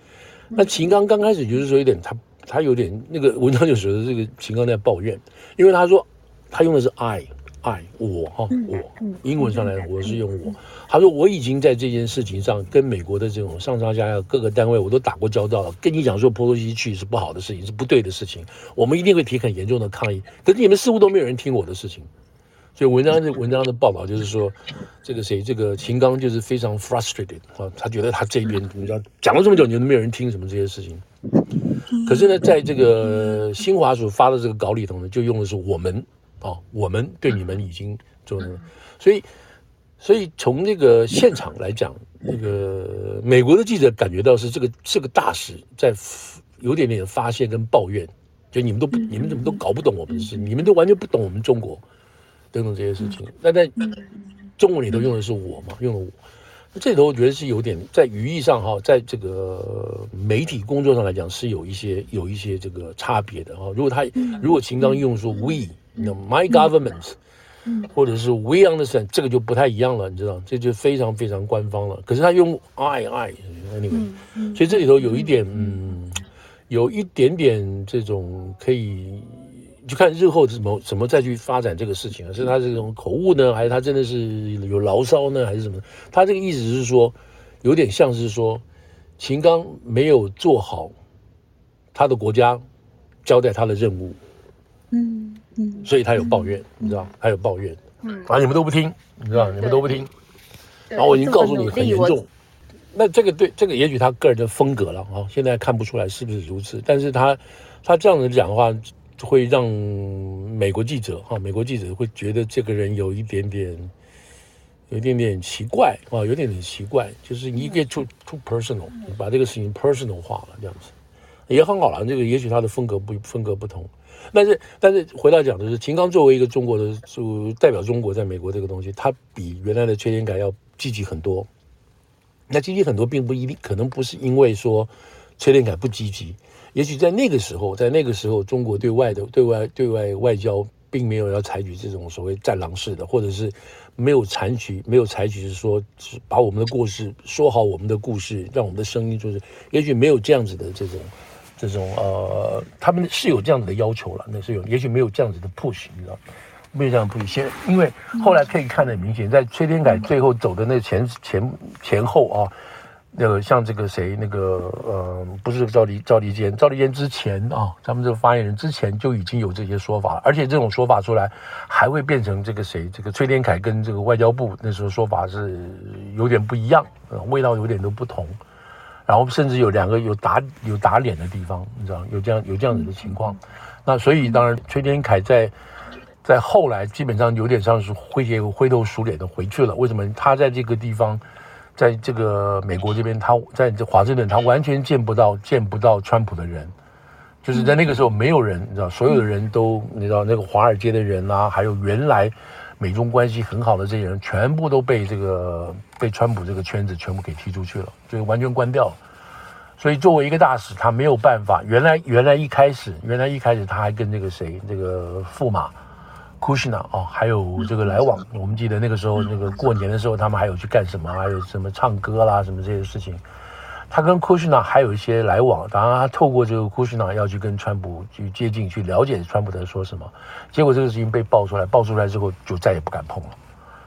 那秦刚刚开始就是说有点他他有点那个文章就说的这个秦刚在抱怨，因为他说他用的是 I。爱我哈，我英文上来我是用我。他说我已经在这件事情上跟美国的这种上上下下各个单位我都打过交道了，跟你讲说波多西去是不好的事情，是不对的事情，我们一定会提很严重的抗议。可是你们似乎都没有人听我的事情，所以文章的文章的报道就是说，这个谁这个秦刚就是非常 frustrated 啊，他觉得他这边怎么讲讲了这么久，你都没有人听什么这些事情。可是呢，在这个新华署发的这个稿里头呢，就用的是我们。哦，我们对你们已经做了，所以，所以从那个现场来讲，那个美国的记者感觉到是这个这个大使在有点点发泄跟抱怨，就你们都不，你们怎么都搞不懂我们的事，你们都完全不懂我们中国等等这些事情。那在中文里头用的是我嘛，用了我，那这里头我觉得是有点在语义上哈，在这个媒体工作上来讲是有一些有一些这个差别的哈。如果他如果秦刚用说 we。那 my government，或者是 we understand，这个就不太一样了，你知道，这就非常非常官方了。可是他用 I I anyway，所以这里头有一点，嗯，有一点点这种可以，就看日后怎么怎么再去发展这个事情啊，是他这种口误呢，还是他真的是有牢骚呢，还是什么？他这个意思是说，有点像是说，秦刚没有做好他的国家交代他的任务，嗯。所以他有抱怨，你知道，他有抱怨，嗯，啊，你们都不听，你知道，你们都不听，然后我已经告诉你很严重，那这个对这个也许他个人的风格了啊，现在看不出来是不是如此，但是他他这样子讲的话，会让美国记者啊，美国记者会觉得这个人有一点点，有一点点奇怪啊，有点点奇怪，就是你 get too too personal，你把这个事情 personal 化了，这样子。也很好了，这个也许他的风格不风格不同。但是，但是回到讲的是，秦刚作为一个中国的，就代表中国在美国这个东西，他比原来的崔天凯要积极很多。那积极很多，并不一定，可能不是因为说崔天凯不积极，也许在那个时候，在那个时候，中国对外的对外对外外交并没有要采取这种所谓战狼式的，或者是没有采取没有采取是说把我们的故事说好，我们的故事，让我们的声音就是，也许没有这样子的这种。这种呃，他们是有这样子的要求了，那是有，也许没有这样子的 push，你知道，没有这样 push。先，因为后来可以看得很明显，在崔天凯最后走的那前前前后啊，那个像这个谁，那个呃，不是赵立赵立坚，赵立坚之前啊，他们这个发言人之前就已经有这些说法了，而且这种说法出来还会变成这个谁，这个崔天凯跟这个外交部那时候说法是有点不一样，味道有点都不同。然后甚至有两个有打有打脸的地方，你知道有这样有这样子的情况，那所以当然崔天凯在在后来基本上有点像是灰头灰头鼠脸的回去了。为什么他在这个地方，在这个美国这边，他在这华盛顿，他完全见不到见不到川普的人，就是在那个时候没有人，你知道，所有的人都你知道那个华尔街的人啊，还有原来。美中关系很好的这些人，全部都被这个被川普这个圈子全部给踢出去了，就完全关掉了。所以作为一个大使，他没有办法。原来原来一开始，原来一开始他还跟那个谁，这个驸马，Kushner 哦，还有这个来往。我们记得那个时候，那个过年的时候，他们还有去干什么？还有什么唱歌啦，什么这些事情。他跟库什纳还有一些来往，当然他透过这个库什纳要去跟川普去接近，去了解川普在说什么。结果这个事情被爆出来，爆出来之后就再也不敢碰了，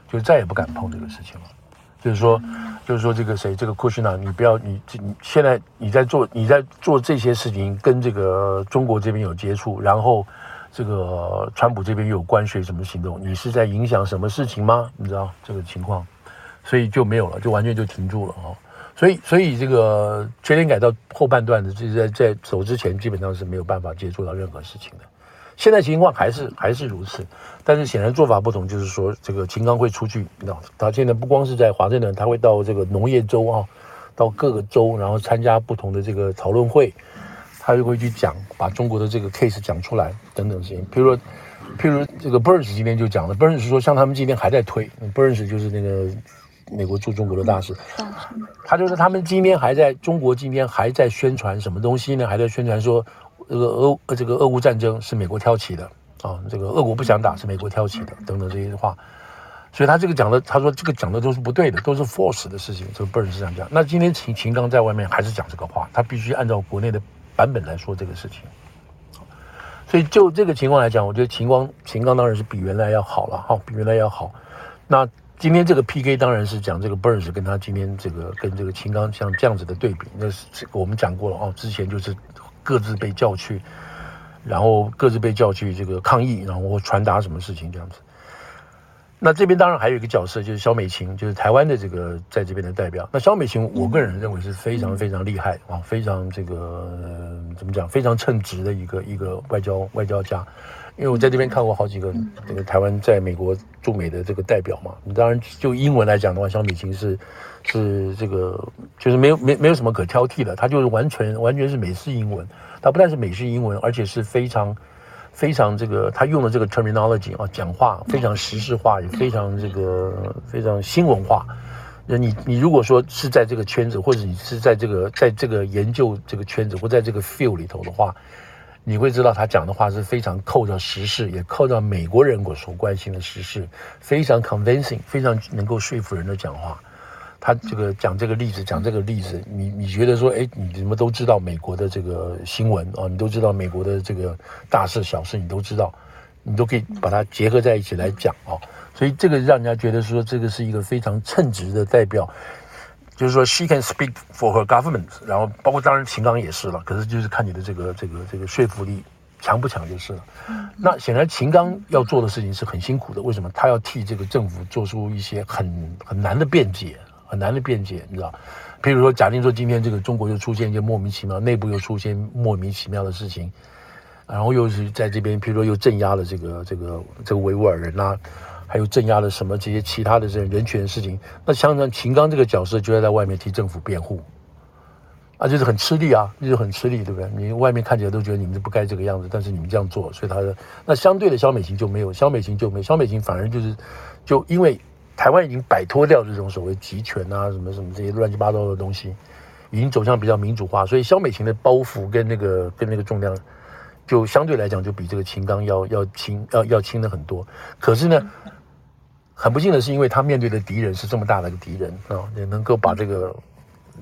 就再也不敢碰这个事情了。就是说，就是说这个谁，这个库什纳，你不要你这你现在你在做你在做这些事情，跟这个中国这边有接触，然后这个川普这边又有关税什么行动，你是在影响什么事情吗？你知道这个情况，所以就没有了，就完全就停住了啊。所以，所以这个崔天凯到后半段的，就是在在走之前，基本上是没有办法接触到任何事情的。现在情况还是还是如此，但是显然做法不同，就是说这个秦刚会出去，你知道，他现在不光是在华盛顿，他会到这个农业州啊，到各个州，然后参加不同的这个讨论会，他就会去讲，把中国的这个 case 讲出来等等事情。譬如说，譬如这个 Burns 今天就讲了，Burns 说像他们今天还在推，Burns 就是那个。美国驻中国的大使，他就是他们今天还在中国今天还在宣传什么东西呢？还在宣传说这个俄乌这个俄乌战争是美国挑起的啊，这个俄国不想打是美国挑起的等等这些话。所以他这个讲的，他说这个讲的都是不对的，都是 false 的事情。这个 Burns 是这样讲。那今天秦秦刚在外面还是讲这个话，他必须按照国内的版本来说这个事情。所以就这个情况来讲，我觉得秦光秦刚当然是比原来要好了哈，比原来要好。那今天这个 PK 当然是讲这个 Burns 跟他今天这个跟这个秦刚像这样子的对比，那是我们讲过了哦，之前就是各自被叫去，然后各自被叫去这个抗议，然后传达什么事情这样子。那这边当然还有一个角色，就是萧美琴，就是台湾的这个在这边的代表。那萧美琴，我个人认为是非常非常厉害啊，非常这个、呃、怎么讲，非常称职的一个一个外交外交家。因为我在这边看过好几个这个台湾在美国驻美的这个代表嘛。你当然就英文来讲的话，萧美琴是是这个就是没有没没有什么可挑剔的，他就是完全完全是美式英文。他不但是美式英文，而且是非常。非常这个，他用的这个 terminology 啊，讲话非常时事化，也非常这个非常新文化。那你你如果说是在这个圈子，或者你是在这个在这个研究这个圈子，或在这个 field 里头的话，你会知道他讲的话是非常扣着时事，也扣到美国人所关心的时事，非常 convincing，非常能够说服人的讲话。他这个讲这个例子，讲这个例子，你你觉得说，哎，你怎么都知道美国的这个新闻啊？你都知道美国的这个大事小事，你都知道，你都可以把它结合在一起来讲啊。所以这个让人家觉得说，这个是一个非常称职的代表，就是说 she can speak for her government。然后包括当然秦刚也是了，可是就是看你的这个这个这个说服力强不强就是了。那显然秦刚要做的事情是很辛苦的，为什么？他要替这个政府做出一些很很难的辩解。很难的辩解，你知道，譬如说，假定说今天这个中国又出现一些莫名其妙，内部又出现莫名其妙的事情，然后又是在这边，譬如说又镇压了这个这个这个维吾尔人呐、啊，还有镇压了什么这些其他的这人权的事情，那像像秦刚这个角色就要在外面替政府辩护，啊，就是很吃力啊，就是很吃力，对不对？你外面看起来都觉得你们不该这个样子，但是你们这样做，所以他的那相对的萧美琴就没有，萧美琴就没，萧美琴反而就是就因为。台湾已经摆脱掉这种所谓集权啊，什么什么这些乱七八糟的东西，已经走向比较民主化，所以萧美琴的包袱跟那个跟那个重量，就相对来讲就比这个秦刚要要轻要要轻的很多。可是呢，很不幸的是，因为他面对的敌人是这么大的一个敌人啊，也能够把这个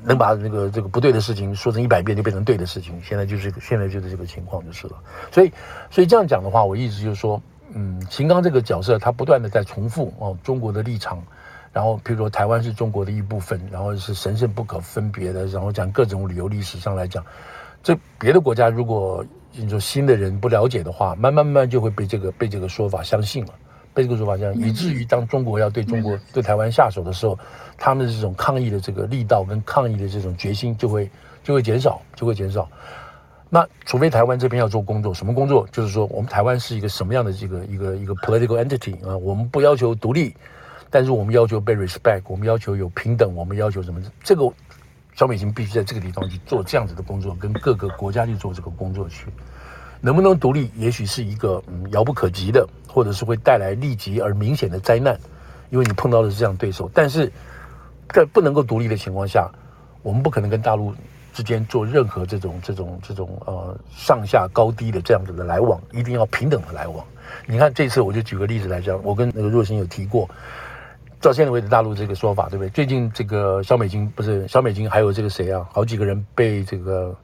能把那个这个不对的事情说成一百遍就变成对的事情，现在就是现在就是这个情况就是了。所以所以这样讲的话，我意思就是说。嗯，秦刚这个角色，他不断的在重复哦中国的立场，然后譬如说台湾是中国的一部分，然后是神圣不可分别的，然后讲各种旅游，历史上来讲，这别的国家如果你说新的人不了解的话，慢慢慢慢就会被这个被这个说法相信了，被这个说法相信，以至于当中国要对中国对台湾下手的时候，他们的这种抗议的这个力道跟抗议的这种决心就会就会减少，就会减少。那除非台湾这边要做工作，什么工作？就是说，我们台湾是一个什么样的这个一个一个 political entity 啊？我们不要求独立，但是我们要求被 respect，我们要求有平等，我们要求什么？这个小美琴必须在这个地方去做这样子的工作，跟各个国家去做这个工作去。能不能独立，也许是一个嗯遥不可及的，或者是会带来立即而明显的灾难，因为你碰到的是这样对手。但是在不能够独立的情况下，我们不可能跟大陆。之间做任何这种这种这种呃上下高低的这样子的来往，一定要平等的来往。你看这次我就举个例子来讲，我跟那个若星有提过，到现在为止大陆这个说法对不对？最近这个小美金不是小美金，还有这个谁啊？好几个人被这个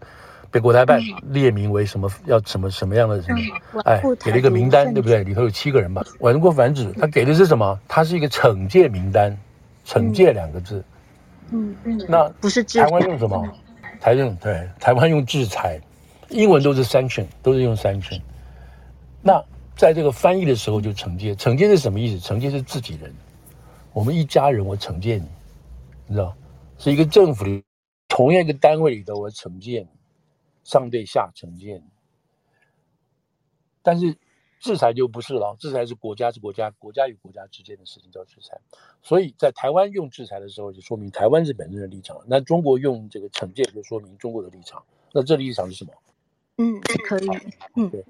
被国台办列名为什么要什么什么样的人？哎，给了一个名单对不对？里头有七个人吧？玩过反指，他给的是什么？他是一个惩戒名单，惩戒两个字。嗯嗯，那不是台湾用什么？台用对台湾用制裁，英文都是 sanction，都是用 sanction。那在这个翻译的时候就惩戒，惩戒是什么意思？惩戒是自己人，我们一家人，我惩戒你，你知道，是一个政府里同样一个单位里头，我惩戒你，上对下惩戒你。但是。制裁就不是了，制裁是国家是国家，国家与国家之间的事情叫制裁。所以在台湾用制裁的时候，就说明台湾是本身的立场；那中国用这个惩戒，就说明中国的立场。那这立场是什么？嗯，是可以。嗯，对。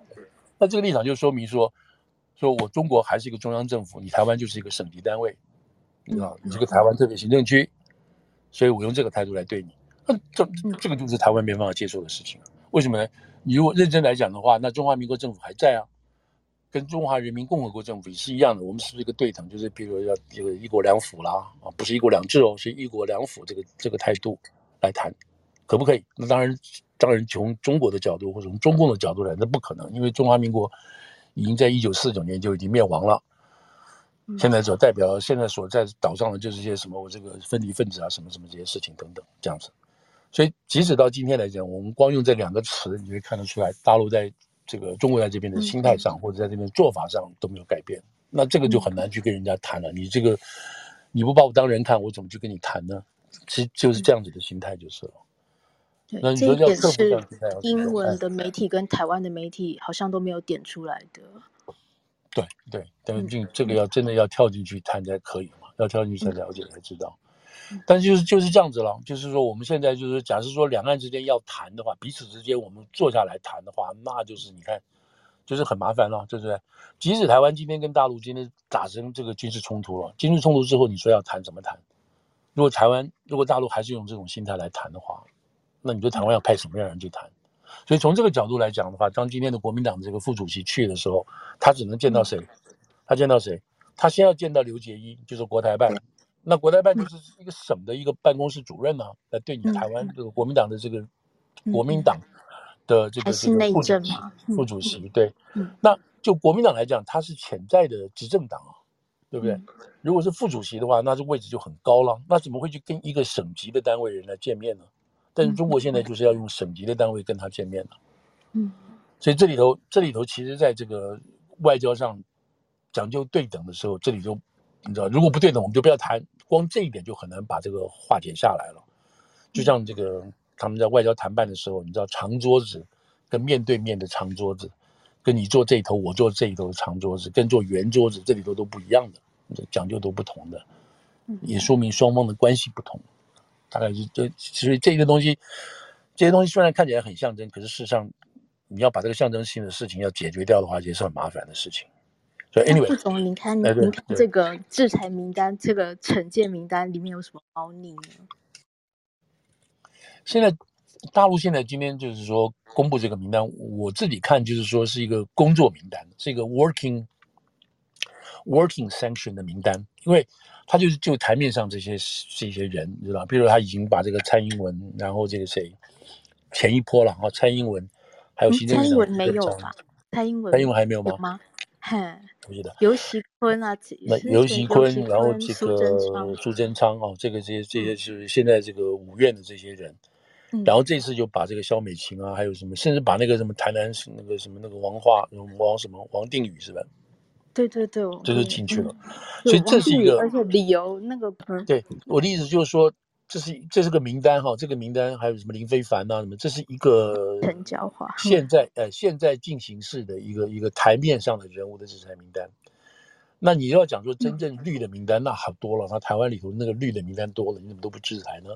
那这个立场就说明说，说我中国还是一个中央政府，你台湾就是一个省级单位。你知道，你是个台湾特别行政区，所以我用这个态度来对你，那这这个就是台湾没办法接受的事情。为什么呢？你如果认真来讲的话，那中华民国政府还在啊，跟中华人民共和国政府也是一样的。我们是不是一个对等？就是比如要这个一国两府啦，啊，不是一国两制哦，是一国两府这个这个态度来谈，可不可以？那当然，当然从中国的角度或者从中共的角度来，那不可能，因为中华民国已经在一九四九年就已经灭亡了。现在所代表现在所在岛上的就是些什么我这个分离分子啊，什么什么这些事情等等这样子。所以，即使到今天来讲，我们光用这两个词，你会看得出来，大陆在这个中国在这边的心态上，或者在这边做法上都没有改变。那这个就很难去跟人家谈了。你这个你不把我当人看，我怎么去跟你谈呢？其实就是这样子的心态就是了。对，那你说要克服这样心态，英文的媒体跟台湾的媒体好像都没有点出来的。对对，但是这这个要真的要跳进去谈才可以嘛，要跳进去才了解才知道。但就是就是这样子了，就是说我们现在就是，假设说两岸之间要谈的话，彼此之间我们坐下来谈的话，那就是你看，就是很麻烦了，对不对？即使台湾今天跟大陆今天打成这个军事冲突了，军事冲突之后，你说要谈怎么谈？如果台湾如果大陆还是用这种心态来谈的话，那你说台湾要派什么样的人去谈？所以从这个角度来讲的话，当今天的国民党的这个副主席去的时候，他只能见到谁？他见到谁？他先要见到刘杰一，就是国台办。那国台办就是一个省的一个办公室主任呢、啊，来对你台湾这个国民党的这个国民党的这个这个副主席，副主席对。那就国民党来讲，他是潜在的执政党啊，对不对？如果是副主席的话，那这位置就很高了。那怎么会去跟一个省级的单位人来见面呢？但是中国现在就是要用省级的单位跟他见面了。嗯，所以这里头这里头其实在这个外交上讲究对等的时候，这里就。你知道，如果不对等，我们就不要谈。光这一点就很难把这个化解下来了。就像这个他们在外交谈判的时候，你知道，长桌子跟面对面的长桌子，跟你坐这一头，我坐这一头的长桌子，跟坐圆桌子，这里头都不一样的，讲究都不同的，也说明双方的关系不同。大概是这，所以这个东西，这些东西虽然看起来很象征，可是事实上，你要把这个象征性的事情要解决掉的话，也是很麻烦的事情。Anyway, 副总，您看，您看这个制裁名单，这个惩戒名单里面有什么猫腻呢？现在大陆现在今天就是说公布这个名单，我自己看就是说是一个工作名单，是一个 working working sanction 的名单，因为他就是就台面上这些这些人，你知道，比如他已经把这个蔡英文，然后这个谁前一波了啊，蔡英文还有行政院长、嗯、蔡英文没有吧？蔡英文，蔡英文还没有吗？有吗？哼，不记得游锡坤啊，那尤锡坤，然后这个苏贞昌哦，这个这些这些是现在这个五院的这些人，嗯、然后这次就把这个肖美琴啊，还有什么，甚至把那个什么台南那个什么那个王化王什么王定宇是吧？对对对，这就进去了，嗯、所以这是一个，而且理由那个，对我的意思就是说。这是这是个名单哈，这个名单还有什么林非凡呐什么？这是一个陈椒华现在呃现在进行式的一个一个台面上的人物的制裁名单。那你要讲说真正绿的名单，那好多了。那台湾里头那个绿的名单多了，你怎么都不制裁呢？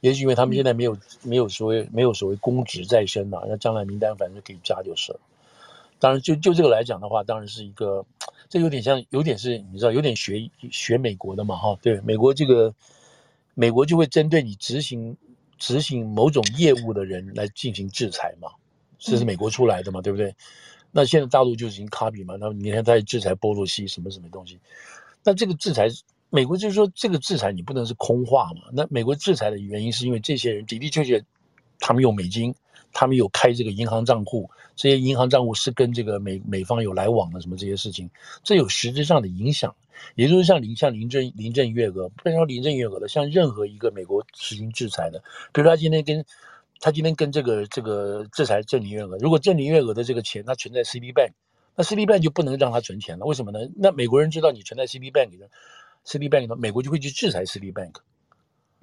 也许因为他们现在没有没有所谓没有所谓公职在身呐，那将来名单反正可以加就是了。当然就就这个来讲的话，当然是一个这有点像有点是你知道有点学学美国的嘛哈，对美国这个。美国就会针对你执行执行某种业务的人来进行制裁嘛，这是美国出来的嘛，对不对？那现在大陆就已经 copy 嘛，那你看他在制裁波洛西什么什么东西，那这个制裁，美国就是说这个制裁你不能是空话嘛。那美国制裁的原因是因为这些人的的确确，他们用美金，他们有开这个银行账户，这些银行账户是跟这个美美方有来往的什么这些事情，这有实质上的影响。也就是像林像林郑林郑月娥，不能说林郑月娥的，像任何一个美国实行制裁的，比如他今天跟他今天跟这个这个制裁郑林月娥，如果郑林月娥的这个钱他存在 Citibank，那 Citibank 就不能让他存钱了，为什么呢？那美国人知道你存在 Citibank 里的 Citibank 里头，美国就会去制裁 Citibank。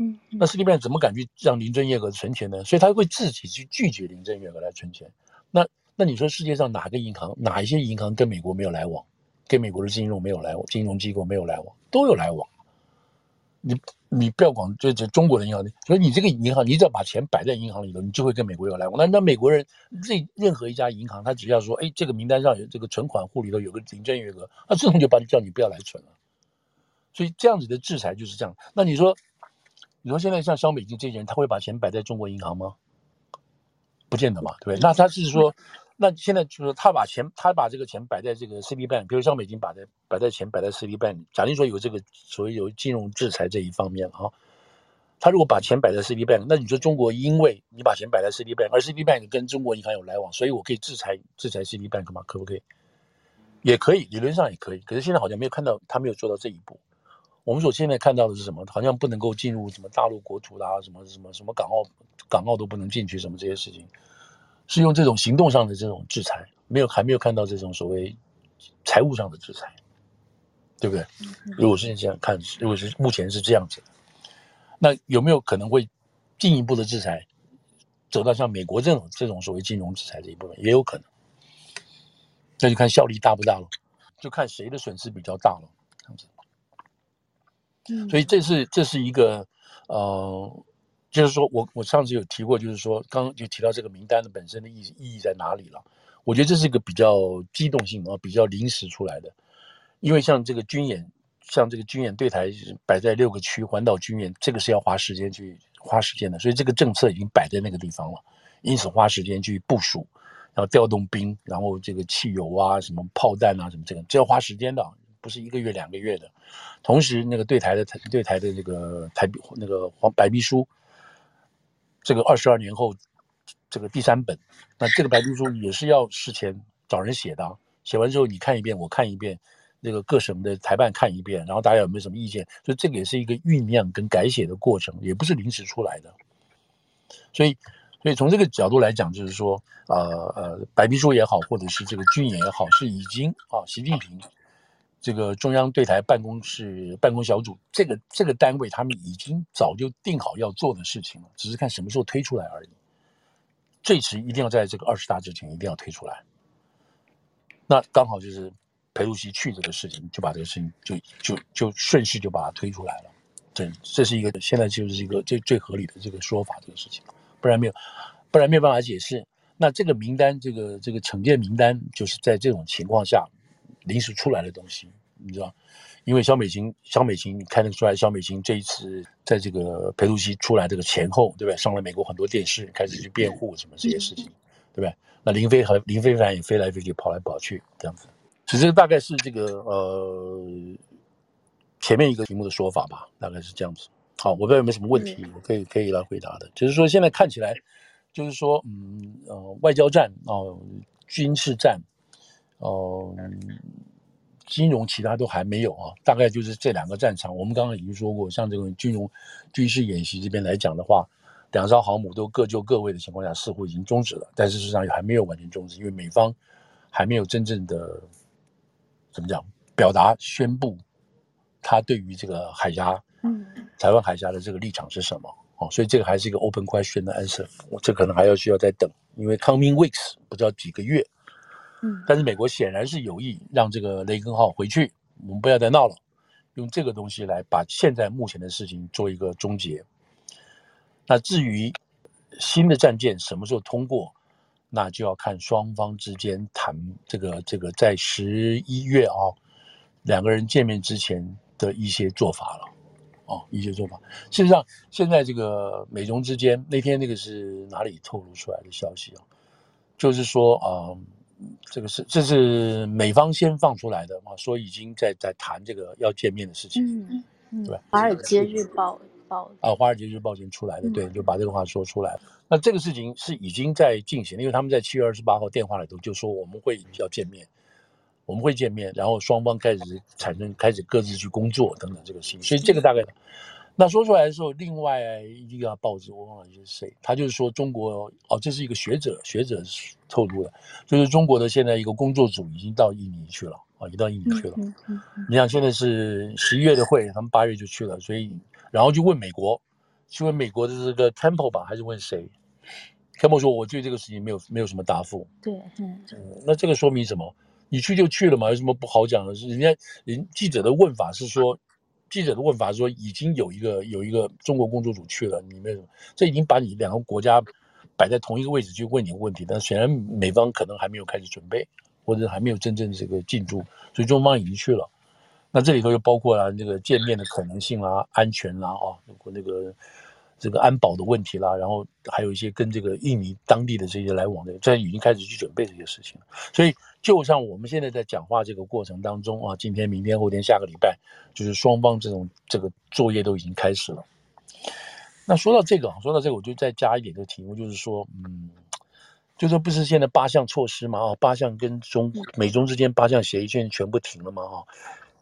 嗯，那 Citibank 怎么敢去让林郑月娥存钱呢？所以他会自己去拒绝林郑月娥来存钱。那那你说世界上哪个银行哪一些银行跟美国没有来往？跟美国的金融没有来往，金融机构没有来往，都有来往。你你不要管这这中国的银行，所以你这个银行，你只要把钱摆在银行里头，你就会跟美国有来往。那那美国人任任何一家银行，他只要说，哎，这个名单上有这个存款户里头有个林郑月娥，那自动就把你叫你不要来存了。所以这样子的制裁就是这样。那你说，你说现在像萧美金这些人，他会把钱摆在中国银行吗？不见得嘛，对不对？那他是说，那现在就是他把钱，他把这个钱摆在这个 Citibank，比如萧美金把在摆在钱摆在 Citibank，假定说有这个所谓有金融制裁这一方面啊，他如果把钱摆在 Citibank，那你说中国因为你把钱摆在 Citibank，而 Citibank 跟中国银行有来往，所以我可以制裁制裁 Citibank 吗？可不可以？也可以，理论上也可以。可是现在好像没有看到他没有做到这一步。我们所现在看到的是什么？好像不能够进入什么大陆国土啦，什么什么什么港澳港澳都不能进去，什么这些事情，是用这种行动上的这种制裁，没有还没有看到这种所谓财务上的制裁，对不对？如果是这样看，如果是目前是这样子，那有没有可能会进一步的制裁，走到像美国这种这种所谓金融制裁这一部分，也有可能。那就看效力大不大了，就看谁的损失比较大了，这样子。所以这是这是一个，呃，就是说我我上次有提过，就是说刚刚就提到这个名单的本身的意意义在哪里了。我觉得这是一个比较机动性啊，比较临时出来的。因为像这个军演，像这个军演对台摆在六个区环岛军演，这个是要花时间去花时间的，所以这个政策已经摆在那个地方了，因此花时间去部署，然后调动兵，然后这个汽油啊、什么炮弹啊、什么这个，这要花时间的。不是一个月两个月的，同时那个对台的对台的这个台那个黄白皮书，这个二十二年后这个第三本，那这个白皮书也是要事前找人写的，写完之后你看一遍，我看一遍，那个各省的台办看一遍，然后大家有没有什么意见？所以这个也是一个酝酿跟改写的过程，也不是临时出来的。所以，所以从这个角度来讲，就是说，呃呃，白皮书也好，或者是这个军演也好，是已经啊，习近平。这个中央对台办公室办公小组，这个这个单位，他们已经早就定好要做的事情了，只是看什么时候推出来而已。最迟一定要在这个二十大之前一定要推出来。那刚好就是裴主席去这个事情，就把这个事情就就就顺势就把它推出来了。这这是一个现在就是一个最最合理的这个说法，这个事情，不然没有，不然没有办法解释。那这个名单，这个这个惩戒名单，就是在这种情况下。临时出来的东西，你知道，因为肖美琴，肖美琴，你看得出来，肖美琴这一次在这个裴主席出来这个前后，对不对？上了美国很多电视，开始去辩护什么这些事情，对不对？那林飞和林非凡也飞来飞去，跑来跑去，这样子。其实大概是这个呃前面一个题目的说法吧，大概是这样子。好，我不知道有没有什么问题，我可以可以来回答的。就是说，现在看起来，就是说，嗯呃，外交战哦、呃，军事战。哦、呃，金融其他都还没有啊，大概就是这两个战场。我们刚刚已经说过，像这个金融军事演习这边来讲的话，两艘航母都各就各位的情况下，似乎已经终止了。但是事实上还没有完全终止，因为美方还没有真正的怎么讲表达宣布他对于这个海峡，嗯，台湾海峡的这个立场是什么？哦，所以这个还是一个 open question 的 answer，我这可能还要需要再等，因为 coming weeks 不知道几个月。但是美国显然是有意让这个雷根号回去，我们不要再闹了，用这个东西来把现在目前的事情做一个终结。那至于新的战舰什么时候通过，那就要看双方之间谈这个这个在十一月啊、哦、两个人见面之前的一些做法了，哦，一些做法。事实上，现在这个美中之间那天那个是哪里透露出来的消息啊？就是说啊。这个是这是美方先放出来的嘛？说已经在在谈这个要见面的事情，嗯嗯，对吧？华尔街日报报啊，华尔街日报先出来的，对，就把这个话说出来。那这个事情是已经在进行，因为他们在七月二十八号电话里头就说我们会要见面，我们会见面，然后双方开始产生开始各自去工作等等这个事情，所以这个大概。那说出来的时候，另外一个报纸我忘了是谁，他就是说中国哦，这是一个学者学者透露的，就是中国的现在一个工作组已经到印尼去了啊，已经到印尼去了。嗯嗯嗯、你想现在是十一月的会，他们八月就去了，所以然后就问美国，去问美国的这个 Temple 吧，还是问谁？Temple 说我对这个事情没有没有什么答复。对，嗯，嗯，那这个说明什么？你去就去了嘛，有什么不好讲的？是人家人记者的问法是说。记者的问法说，已经有一个有一个中国工作组去了，你为什么？这已经把你两个国家摆在同一个位置去问你问题，但显然美方可能还没有开始准备，或者还没有真正这个进驻，所以中方已经去了。那这里头又包括了那个见面的可能性啦、安全啦、啊，包括那个这个安保的问题啦，然后还有一些跟这个印尼当地的这些来往的，这已经开始去准备这些事情。所以，就像我们现在在讲话这个过程当中啊，今天、明天、后天、下个礼拜，就是双方这种这个作业都已经开始了。那说到这个，说到这个，我就再加一点的题目，就是说，嗯。就说不是现在八项措施嘛？啊，八项跟中美中之间八项协议现在全部停了嘛？啊，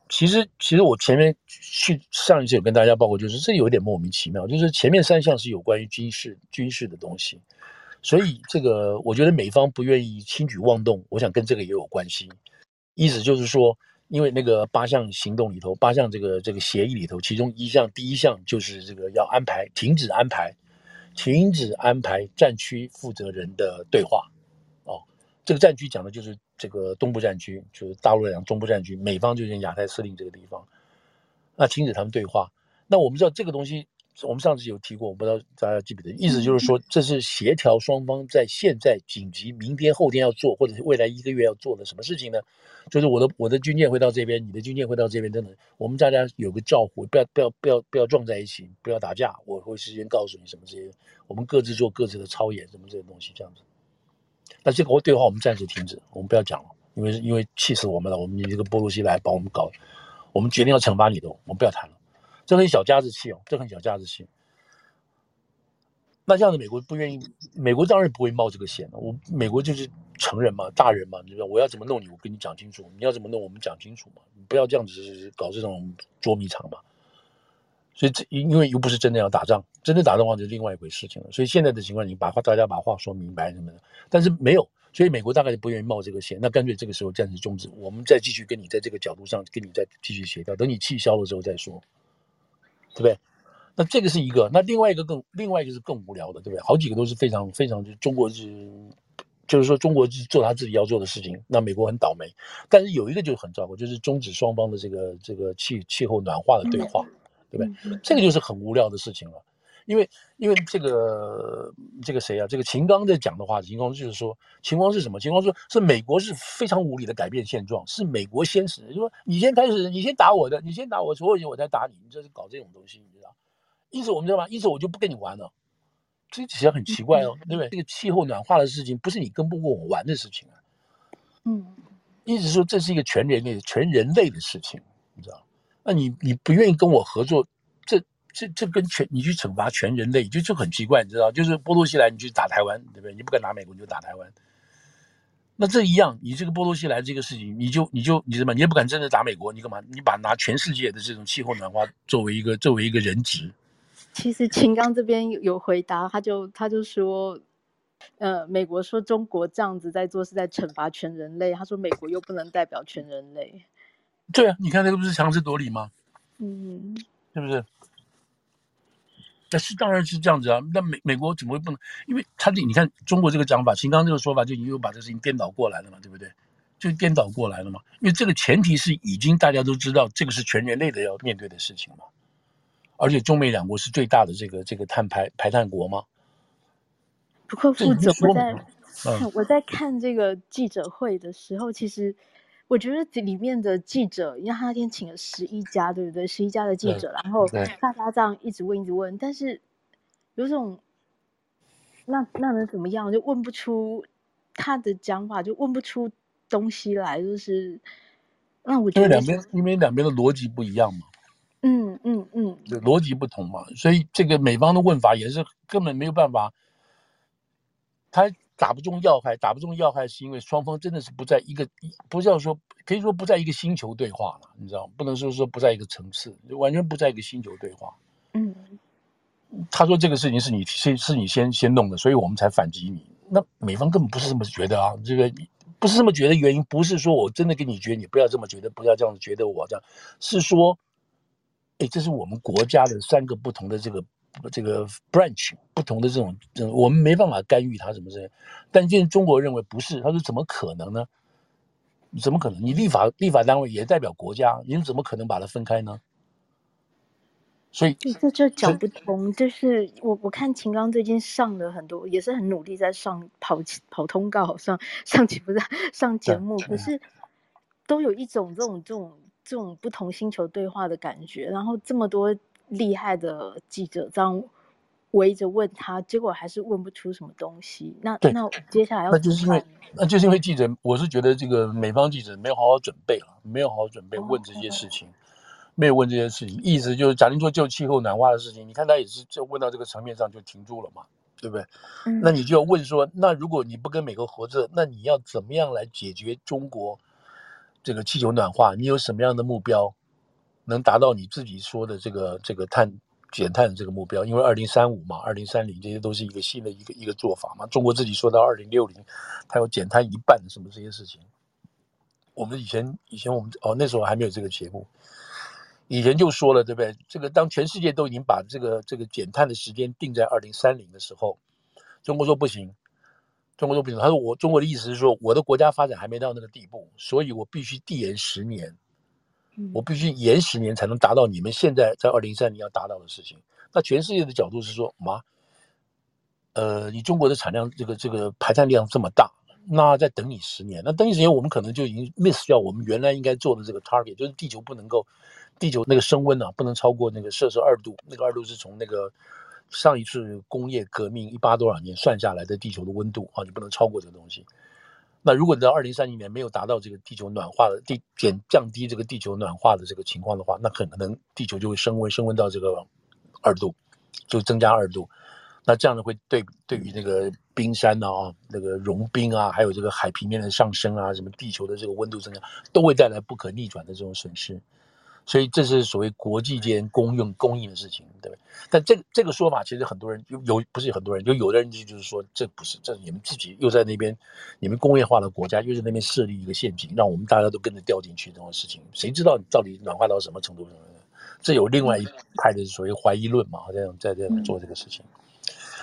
其实其实我前面去上一次有跟大家报告，就是这有点莫名其妙，就是前面三项是有关于军事军事的东西，所以这个我觉得美方不愿意轻举妄动，我想跟这个也有关系。意思就是说，因为那个八项行动里头，八项这个这个协议里头，其中一项第一项就是这个要安排停止安排。停止安排战区负责人的对话，哦，这个战区讲的就是这个东部战区，就是大陆两中部战区，美方就是亚太司令这个地方，那停止他们对话，那我们知道这个东西。我们上次有提过，我不知道大家记不记得，意思就是说，这是协调双方在现在紧急、明天、后天要做，或者是未来一个月要做的什么事情呢？就是我的我的军舰会到这边，你的军舰会到这边，等等，我们大家有个照会，不要不要不要不要撞在一起，不要打架，我会事先告诉你什么这些，我们各自做各自的操演，什么这些东西这样子。那这个对话我们暂时停止，我们不要讲了，因为因为气死我们了，我们你这个波洛西来把我们搞，我们决定要惩罚你的，我们不要谈了。这很小家子气哦，这很小家子气。那这样子，美国不愿意，美国当然不会冒这个险了。我美国就是成人嘛，大人嘛，你知道我要怎么弄你，我跟你讲清楚；你要怎么弄，我们讲清楚嘛。你不要这样子搞这种捉迷藏嘛。所以这因为又不是真的要打仗，真的打仗的话就是另外一回事情了。所以现在的情况，你把话大家把话说明白什么的，但是没有，所以美国大概就不愿意冒这个险。那干脆这个时候暂时终止，我们再继续跟你在这个角度上跟你再继续协调，等你气消了之后再说。对不对？那这个是一个，那另外一个更另外一个是更无聊的，对不对？好几个都是非常非常，就中国是，就是说中国是做他自己要做的事情，那美国很倒霉。但是有一个就很糟糕，就是终止双方的这个这个气气候暖化的对话，对不对？这个就是很无聊的事情了。因为因为这个这个谁啊？这个秦刚在讲的话，秦刚就是说，秦刚是什么？秦刚说是美国是非常无理的改变现状，是美国先死，就说你先开始，你先打我的，你先打我，所有人我再打你，你这是搞这种东西，你知道？因此我们知道吗？因此我就不跟你玩了。这其实很奇怪哦，对不对？这个气候暖化的事情不是你跟不过我玩的事情啊。嗯，意思说这是一个全人类、全人类的事情，你知道？那你你不愿意跟我合作，这。这这跟全你去惩罚全人类就就很奇怪，你知道？就是波多西来，你去打台湾，对不对？你不敢打美国，你就打台湾。那这一样，你这个波多西来这个事情，你就你就你什么？你也不敢真的打美国，你干嘛？你把拿全世界的这种气候暖化作为一个作为一个人质。其实秦刚这边有回答，他就他就说，呃，美国说中国这样子在做是在惩罚全人类，他说美国又不能代表全人类。对啊，你看这个不是强词夺理吗？嗯，是不是？那是当然是这样子啊，那美美国怎么会不能？因为他的你看中国这个讲法，秦刚这个说法就又把这个事情颠倒过来了嘛，对不对？就颠倒过来了嘛。因为这个前提是已经大家都知道，这个是全人类的要面对的事情嘛。而且中美两国是最大的这个这个碳排排碳国嘛。不过副总，我在看 我在看这个记者会的时候，其实。我觉得这里面的记者，因为他那天请了十一家，对不对？十一家的记者，然后大家这样一直问，一直问，但是有种那那能怎么样？就问不出他的讲法，就问不出东西来，就是那我觉得因为两边因为两边的逻辑不一样嘛，嗯嗯嗯，逻辑不同嘛，所以这个美方的问法也是根本没有办法，他。打不中要害，打不中要害，是因为双方真的是不在一个，不叫说可以说不在一个星球对话了，你知道吗？不能说说不在一个层次，完全不在一个星球对话。嗯，他说这个事情是你先是你先先弄的，所以我们才反击你。那美方根本不是这么觉得啊，这个不是这么觉得，原因不是说我真的跟你觉得你不要这么觉得，不要这样子觉得我这样，是说，哎，这是我们国家的三个不同的这个。这个 branch 不同的这种，我们没办法干预它什么之类。但现在中国认为不是，他说怎么可能呢？怎么可能？你立法立法单位也代表国家，你怎么可能把它分开呢？所以这就讲不通。就是我我看秦刚最近上了很多，也是很努力在上跑跑通告，上上节目 上节目，可是都有一种这种这种。这种不同星球对话的感觉，然后这么多厉害的记者这样围着问他，结果还是问不出什么东西。那那接下来要那就是因为那就是因为记者，我是觉得这个美方记者没有好好准备了，没有好好准备问这些事情，哦、没有问这些事情，意思就是假定说就气候暖化的事情，你看他也是就问到这个层面上就停住了嘛，对不对？嗯、那你就要问说，那如果你不跟美国合作，那你要怎么样来解决中国？这个气球暖化，你有什么样的目标，能达到你自己说的这个这个碳减碳的这个目标？因为二零三五嘛，二零三零这些都是一个新的一个一个做法嘛。中国自己说到二零六零，它要减碳一半什么这些事情。我们以前以前我们哦那时候还没有这个节目，以前就说了对不对？这个当全世界都已经把这个这个减碳的时间定在二零三零的时候，中国说不行。中国都不行，他说我中国的意思是说，我的国家发展还没到那个地步，所以我必须递延十年，我必须延十年才能达到你们现在在二零三零要达到的事情。那全世界的角度是说，妈，呃，你中国的产量这个这个排碳量这么大，那再等你十年，那等你十年，我们可能就已经 miss 掉我们原来应该做的这个 target，就是地球不能够，地球那个升温啊，不能超过那个摄氏二度，那个二度是从那个。上一次工业革命一八多少年算下来的地球的温度啊，你不能超过这个东西。那如果你到二零三零年没有达到这个地球暖化的地减降低这个地球暖化的这个情况的话，那很可能地球就会升温，升温到这个二度，就增加二度。那这样呢，会对对于那个冰山啊、那个融冰啊，还有这个海平面的上升啊，什么地球的这个温度增加，都会带来不可逆转的这种损失。所以这是所谓国际间公用供应的事情，对不对？但这个这个说法，其实很多人有有不是很多人，就有的人就就是说，这不是这你们自己又在那边，你们工业化的国家又在那边设立一个陷阱，让我们大家都跟着掉进去这种事情，谁知道你到底暖化到什么程度？这有另外一派的所谓怀疑论嘛，这样在这样做这个事情。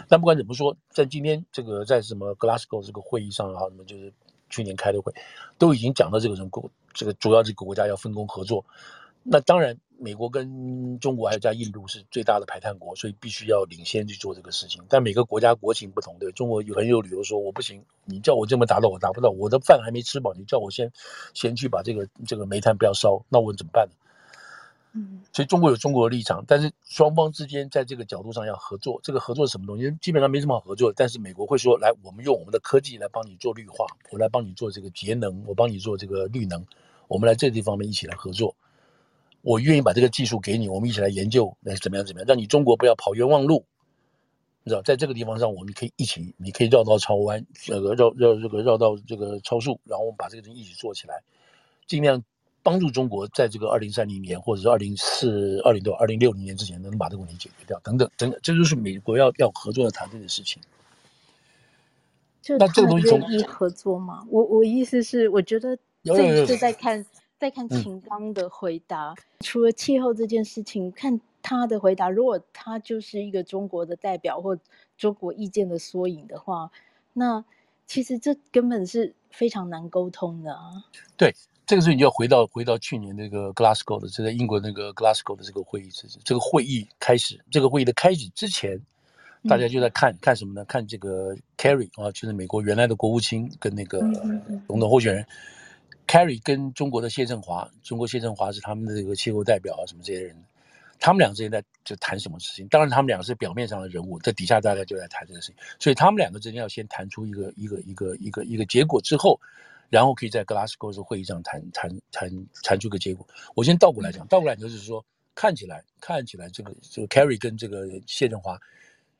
但不管怎么说，在今天这个在什么 Glasgow 这个会议上啊，什么就是去年开的会，都已经讲到这个什么国这个主要这个国家要分工合作。那当然，美国跟中国还有加印度是最大的排碳国，所以必须要领先去做这个事情。但每个国家国情不同，对中国有很有理由说我不行，你叫我这么达到，我达不到，我的饭还没吃饱，你叫我先先去把这个这个煤炭不要烧，那我怎么办呢？嗯，所以中国有中国的立场，但是双方之间在这个角度上要合作。这个合作是什么东西？基本上没什么好合作。但是美国会说，来，我们用我们的科技来帮你做绿化，我来帮你做这个节能，我帮你做这个绿能，我们来这地方面一起来合作。我愿意把这个技术给你，我们一起来研究，来怎么样怎么样，让你中国不要跑冤枉路，你知道，在这个地方上，我们可以一起，你可以绕道超弯，这个绕绕这个绕道这个超速，然后我们把这个东西一起做起来，尽量帮助中国在这个二零三零年或者是二零四二零多二零六零年之前能把这个问题解决掉，等等等等，这就是美国要要合作的团队的事情。就那这个东西愿意合作吗？我我意思是，我觉得这一次在看。再看秦刚的回答，嗯、除了气候这件事情，看他的回答，如果他就是一个中国的代表或中国意见的缩影的话，那其实这根本是非常难沟通的啊。对，这个时候你就要回到回到去年那个 Glasgow 的，就在英国那个 Glasgow 的这个会议之，这个会议开始，这个会议的开始之前，大家就在看、嗯、看什么呢？看这个 Kerry 啊，就是美国原来的国务卿跟那个总统候选人。嗯嗯嗯 Kerry 跟中国的谢振华，中国谢振华是他们的这个气候代表啊，什么这些人，他们俩之间在就谈什么事情？当然，他们两个是表面上的人物，在底下大家就在谈这个事情。所以他们两个之间要先谈出一个一个一个一个一个结果之后，然后可以在 Glasgow 的会议上谈谈谈谈出个结果。我先倒过来讲，倒过来就是说，看起来看起来这个这个 Kerry 跟这个谢振华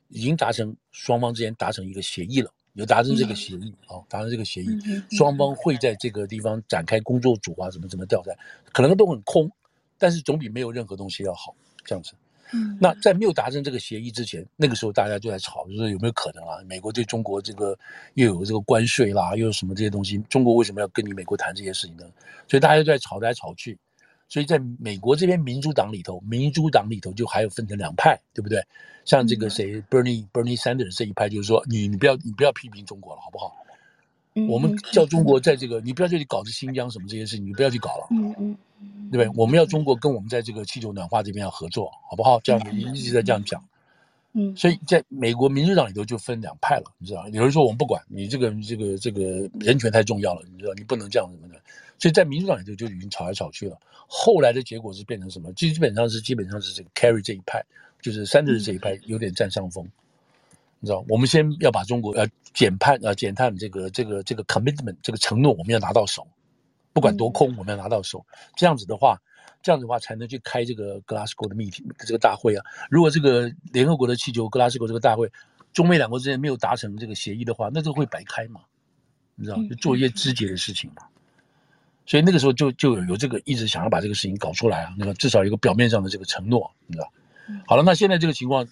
已经达成双方之间达成一个协议了。有达成这个协议啊，达成这个协议，双方会在这个地方展开工作组啊，怎么怎么调查，可能都很空，但是总比没有任何东西要好，这样子。嗯，那在没有达成这个协议之前，那个时候大家就在吵，就是有没有可能啊？美国对中国这个又有这个关税啦，又有什么这些东西？中国为什么要跟你美国谈这些事情呢？所以大家就在吵来吵去。所以在美国这边民主党里头，民主党里头就还有分成两派，对不对？像这个谁，Bernie Bernie Sanders 这一派就是说，你你不要你不要批评中国了，好不好？嗯，我们叫中国在这个，你不要这里搞这新疆什么这些事情，你不要去搞了，嗯嗯，对不对？我们要中国跟我们在这个气球暖化这边要合作，好不好？这样子一直在这样讲，嗯，所以在美国民主党里头就分两派了，你知道？有人说我们不管你这个这个这个人权太重要了，你知道？你不能这样什么的。所以在民主党里头就已经吵来吵去了。后来的结果是变成什么？基基本上是基本上是这个 Carry 这一派，就是三德这一派有点占上风。你知道，我们先要把中国呃减判呃减碳这个这个这个 commitment 这个承诺我们要拿到手，不管多空我们要拿到手。这样子的话，这样子的话才能去开这个 Glasgow 的 meeting 这个大会啊。如果这个联合国的气球 Glasgow 这个大会，中美两国之间没有达成这个协议的话，那就会白开嘛。你知道，就做一些肢解的事情嘛。所以那个时候就就有有这个一直想要把这个事情搞出来啊，那个至少有一个表面上的这个承诺，你知道。好了，那现在这个情况，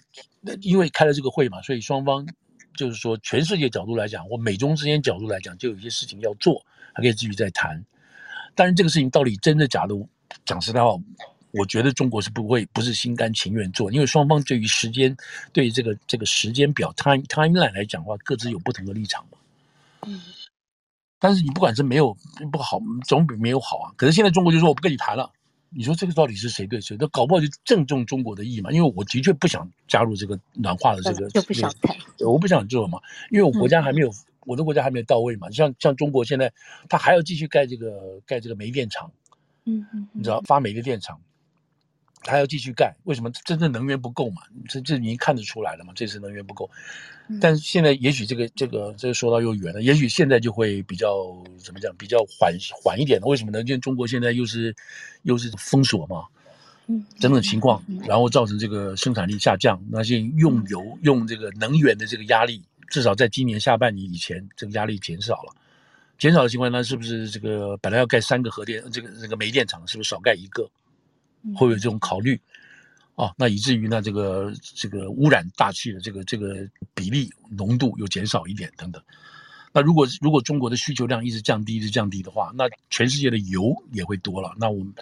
因为开了这个会嘛，所以双方就是说，全世界角度来讲，或美中之间角度来讲，就有一些事情要做，还可以继续再谈。但是这个事情到底真的假的，讲实在话，我觉得中国是不会不是心甘情愿做，因为双方对于时间，对于这个这个时间表 time timeline 来讲的话，各自有不同的立场嘛。嗯。但是你不管是没有不好，总比没有好啊。可是现在中国就说我不跟你谈了。你说这个到底是谁对谁？那搞不好就正中中国的意嘛。因为我的确不想加入这个暖化的这个，就不想谈，我不想做嘛。因为我国家还没有，嗯、我的国家还没有到位嘛。像像中国现在，他还要继续盖这个盖这个煤电厂，嗯嗯，你知道发煤的电厂。还要继续干，为什么？真正能源不够嘛？这这已经看得出来了嘛？这次能源不够，但是现在也许这个这个这个说到又远了，也许现在就会比较怎么讲？比较缓缓一点的。为什么呢？因为中国现在又是又是封锁嘛，嗯，等等情况，然后造成这个生产力下降，那些用油用这个能源的这个压力，至少在今年下半年以前，这个压力减少了。减少的情况呢，是不是这个本来要盖三个核电这个这个煤电厂，是不是少盖一个？会有这种考虑，啊，那以至于呢，这个这个污染大气的这个这个比例浓度又减少一点等等。那如果如果中国的需求量一直降低，一直降低的话，那全世界的油也会多了。那我们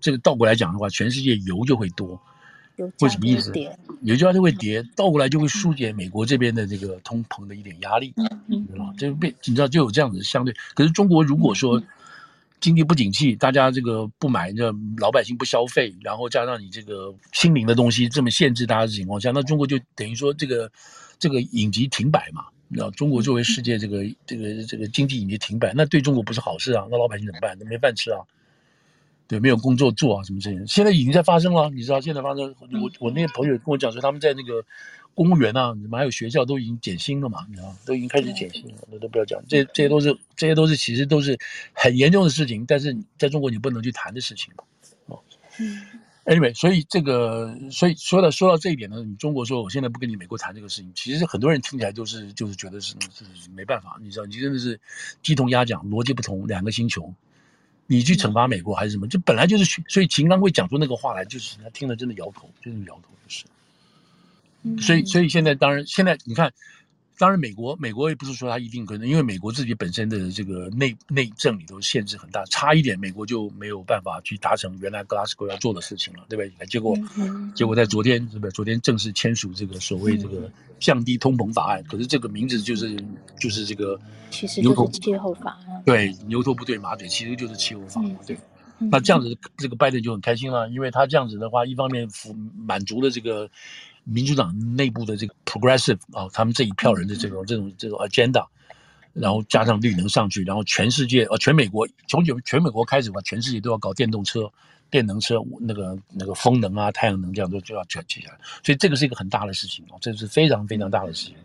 这个倒过来讲的话，全世界油就会多。会什么意思？油价就会跌，倒过来就会疏解美国这边的这个通膨的一点压力，嗯嗯，就变你知道就有这样子相对。可是中国如果说，经济不景气，大家这个不买，这老百姓不消费，然后加上你这个心灵的东西这么限制大家的情况下，那中国就等于说这个这个影集停摆嘛。那，中国作为世界这个这个这个经济影集停摆，那对中国不是好事啊。那老百姓怎么办？那没饭吃啊，对，没有工作做啊，什么这些，现在已经在发生了。你知道，现在发生，我我那些朋友跟我讲说，他们在那个。公务员啊，你们还有学校都已经减薪了嘛？你知道，都已经开始减薪了，那都不要讲，这这些都是这些都是其实都是很严重的事情，但是在中国你不能去谈的事情嘛。哦，嗯，anyway，所以这个，所以说到说到这一点呢，你中国说我现在不跟你美国谈这个事情，其实很多人听起来就是就是觉得是是没办法，你知道，你真的是鸡同鸭讲，逻辑不同，两个星球，你去惩罚美国还是什么？就本来就是，所以秦刚会讲出那个话来，就是他听了真的摇头，真的摇头，就是。所以，所以现在当然，现在你看，当然美国，美国也不是说它一定可能，因为美国自己本身的这个内内政里头限制很大，差一点美国就没有办法去达成原来 Glasgow 要做的事情了，对不对？结果，结果在昨天，是不是？昨天正式签署这个所谓这个降低通膨法案，可是这个名字就是就是这个，其实就是气候法案，对，牛头不对马嘴，其实就是气候法案，对。那这样子，这个拜登就很开心了，因为他这样子的话，一方面符满足了这个。民主党内部的这个 progressive 啊，他们这一票人的这种这种这种 agenda，然后加上绿能上去，然后全世界呃全美国从全全美国开始吧，全世界都要搞电动车、电能车，那个那个风能啊、太阳能这样都就要卷起来，所以这个是一个很大的事情哦，这是非常非常大的事情，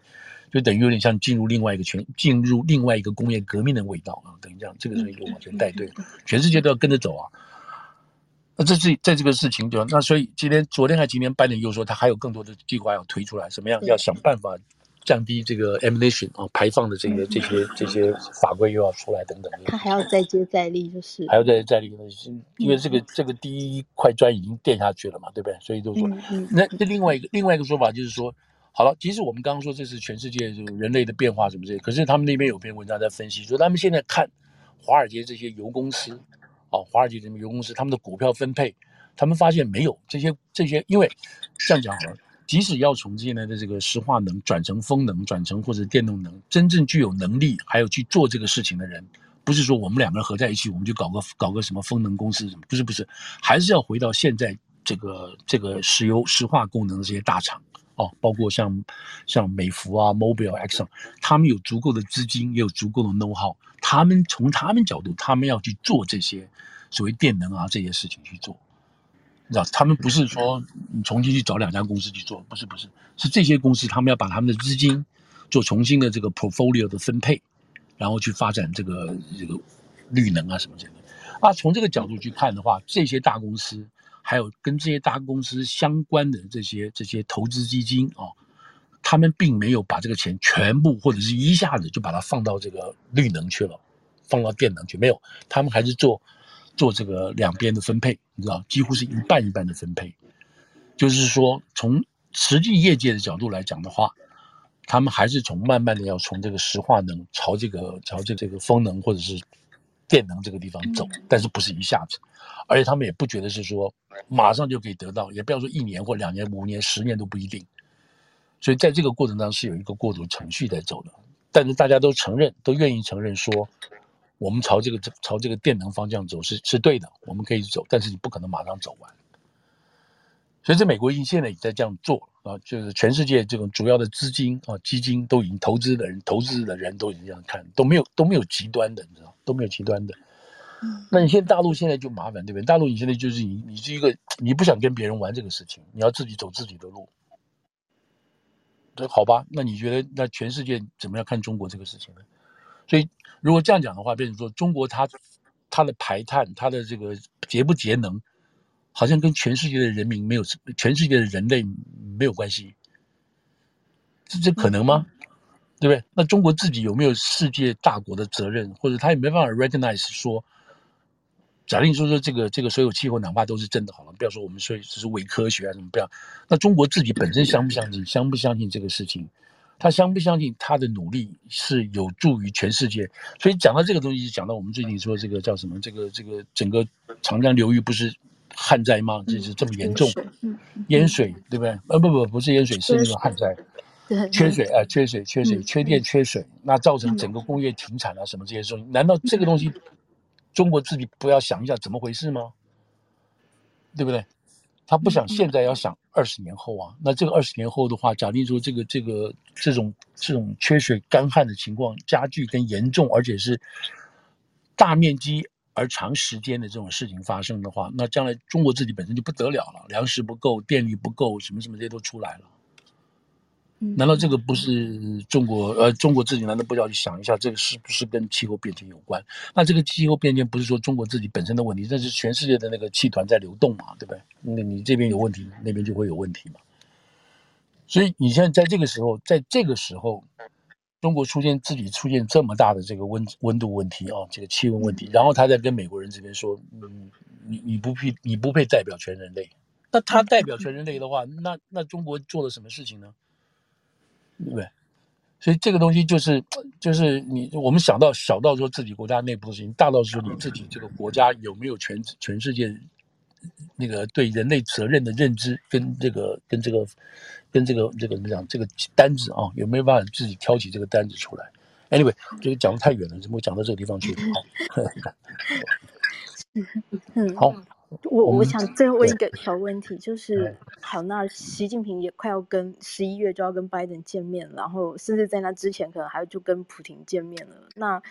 就等于有点像进入另外一个全进入另外一个工业革命的味道啊，等于这样，这个是一个往前带队，全世界都要跟着走啊。那这是在这个事情对吧？那所以今天、昨天还今天，拜登又说他还有更多的计划要推出来，什么样要想办法降低这个 emission 啊排放的这个这些这些法规又要出来等等。他还要再接再厉，就是还要再再厉，因为这个这个第一块砖已经垫下去了嘛，对不对？所以就说，那那另外一个另外一个说法就是说，好了，其实我们刚刚说这是全世界就人类的变化什么这些，可是他们那边有篇文章在分析说，他们现在看华尔街这些油公司。哦，华尔街这边油公司他们的股票分配，他们发现没有这些这些，因为这样讲好了，即使要从现在的这个石化能转成风能，转成或者电动能，真正具有能力还有去做这个事情的人，不是说我们两个人合在一起，我们就搞个搞个什么风能公司什么，不是不是，还是要回到现在这个这个石油石化功能的这些大厂哦，包括像像美孚啊、Mobil、Exxon，他们有足够的资金，也有足够的 know how，他们从他们角度，他们要去做这些所谓电能啊这些事情去做，你知道，他们不是说你重新去找两家公司去做，不是不是，是这些公司他们要把他们的资金做重新的这个 portfolio 的分配，然后去发展这个这个绿能啊什么之类的。啊，从这个角度去看的话，这些大公司，还有跟这些大公司相关的这些这些投资基金啊，他们并没有把这个钱全部或者是一下子就把它放到这个绿能去了，放到电能去，没有，他们还是做做这个两边的分配，你知道，几乎是一半一半的分配。就是说，从实际业界的角度来讲的话，他们还是从慢慢的要从这个石化能朝这个朝这这个风能或者是。电能这个地方走，但是不是一下子，而且他们也不觉得是说马上就可以得到，也不要说一年或两年、五年、十年都不一定。所以在这个过程当中是有一个过渡程序在走的，但是大家都承认，都愿意承认说，我们朝这个朝这个电能方向走是是对的，我们可以走，但是你不可能马上走完。所以，这美国已经现在也在这样做啊，就是全世界这种主要的资金啊、基金都已经投资的人、投资的人都已经这样看，都没有都没有极端的，你知道都没有极端的。嗯，那你现在大陆现在就麻烦，对不对？大陆你现在就是你，你是一个你不想跟别人玩这个事情，你要自己走自己的路。这好吧？那你觉得那全世界怎么样看中国这个事情呢？所以如果这样讲的话，变成说中国它它的排碳、它的这个节不节能。好像跟全世界的人民没有，全世界的人类没有关系，这这可能吗？对不对？那中国自己有没有世界大国的责任，或者他也没办法 recognize 说，假定说说这个这个所有气候哪怕都是真的好了，不要说我们说这是伪科学啊什么不要，那中国自己本身相不相信，相不相信这个事情？他相不相信他的努力是有助于全世界？所以讲到这个东西，讲到我们最近说这个叫什么？这个这个整个长江流域不是？旱灾吗？这是这么严重，嗯，淹水，对不对？呃，不不，不是淹水，是那个旱灾，缺水啊，缺水，缺水，缺电，缺水，那造成整个工业停产啊，什么这些东西？难道这个东西中国自己不要想一下怎么回事吗？对不对？他不想现在，要想二十年后啊。那这个二十年后的话，假定说这个这个这种这种缺水干旱的情况加剧跟严重，而且是大面积。而长时间的这种事情发生的话，那将来中国自己本身就不得了了，粮食不够，电力不够，什么什么这些都出来了。难道这个不是中国？呃，中国自己难道不要去想一下，这个是不是跟气候变迁有关？那这个气候变迁不是说中国自己本身的问题，这是全世界的那个气团在流动嘛，对不对？那你这边有问题，那边就会有问题嘛。所以你现在在这个时候，在这个时候。中国出现自己出现这么大的这个温温度问题啊，这个气温问题，然后他在跟美国人这边说，嗯，你你不配你不配代表全人类，那他代表全人类的话，那那中国做了什么事情呢？对不对？所以这个东西就是就是你我们想到小到说自己国家内部的事情，大到说你自己这个国家有没有全全世界那个对人类责任的认知跟这个跟这个。跟这个这个怎么讲？这个单子啊，有没有办法自己挑起这个单子出来？Anyway，这个讲的太远了，怎么讲到这个地方去？好，嗯，好，我我想最后问一个小问题，就是好，那习近平也快要跟十一月就要跟拜登见面，然后甚至在那之前可能还要就跟普亭见面了。那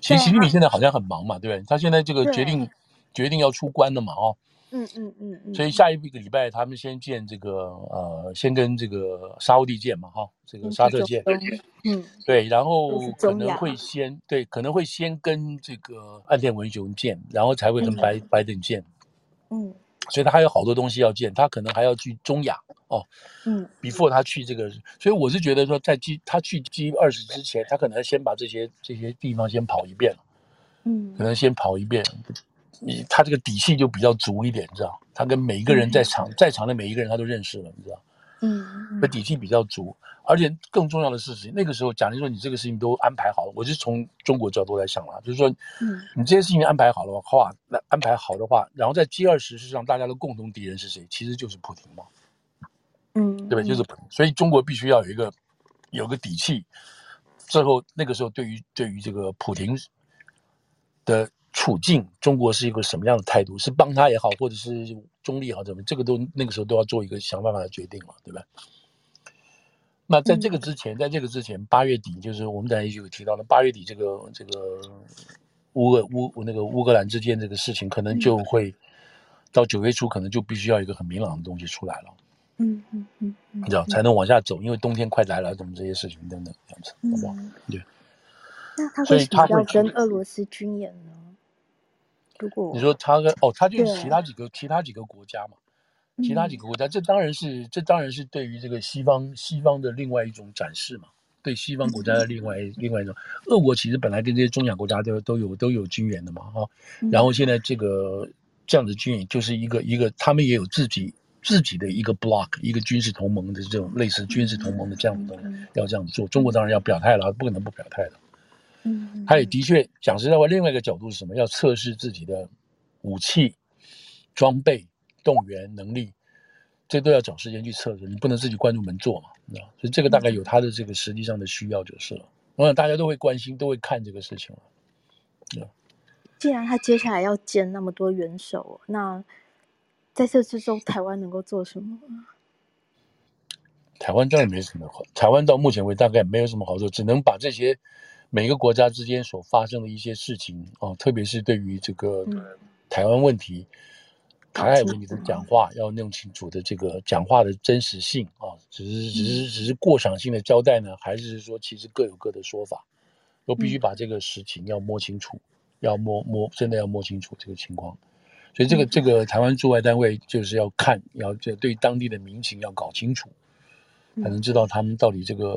其实习近平现在好像很忙嘛，对不对？他现在这个决定决定要出关了嘛，哦。嗯嗯嗯嗯，所以下一个礼拜他们先见这个呃，先跟这个沙乌地见嘛，哈，这个沙特见，嗯，对，然后可能会先对，可能会先跟这个岸田文雄见，然后才会跟白白等见，嗯，所以他还有好多东西要见，他可能还要去中亚哦，嗯，before 他去这个，所以我是觉得说，在 G 他去 G 二十之前，他可能先把这些这些地方先跑一遍，嗯，可能先跑一遍。你他这个底气就比较足一点，你知道？他跟每一个人在场、嗯、在场的每一个人他都认识了，你知道？嗯，那底气比较足，而且更重要的事情，那个时候，假如说你这个事情都安排好了，我是从中国角度来想了，就是说，嗯，你这些事情安排好了的话，那安排好的话，然后在 G 二十事实上大家的共同敌人是谁？其实就是普京嘛，嗯，对不对？就是所以中国必须要有一个有个底气，最后那个时候对于对于这个普京的。处境，中国是一个什么样的态度？是帮他也好，或者是中立也好，怎么这个都那个时候都要做一个想办法的决定了，对吧？那在这个之前，在这个之前，八月底就是我们等下就有提到的，八月底这个这个乌俄乌那个乌克兰之间这个事情，可能就会到九月初，可能就必须要一个很明朗的东西出来了。嗯嗯嗯，你知道才能往下走，因为冬天快来了，怎么这些事情等等这样子，好不好？对。那他会比较跟俄罗斯军演呢？如果你说他跟哦，他就是其他几个其他几个国家嘛，其他几个国家，这当然是这当然是对于这个西方西方的另外一种展示嘛，对西方国家的另外另外一种。俄国其实本来跟这些中亚国家都都有都有军援的嘛，哈，然后现在这个这样的军援就是一个一个，他们也有自己自己的一个 block，一个军事同盟的这种类似军事同盟的这样的东西，要这样做。中国当然要表态了，不可能不表态的。嗯，他也的确讲实在话，另外一个角度是什么？要测试自己的武器、装备、动员能力，这都要找时间去测试。你不能自己关住门做嘛，那？所以这个大概有他的这个实际上的需要就是了。我想大家都会关心，都会看这个事情了。对。既然他接下来要建那么多元首，那在这之中，台湾能够做什么？台湾当然没什么好，台湾到目前为止大概没有什么好做，只能把这些。每个国家之间所发生的一些事情啊，特别是对于这个台湾问题、台海问题的讲话，要弄清楚的这个讲话的真实性啊，只是只是只是过场性的交代呢，还是说其实各有各的说法，都必须把这个实情要摸清楚，要摸摸真的要摸清楚这个情况。所以这个这个台湾驻外单位就是要看，要这对当地的民情要搞清楚。才能知道他们到底这个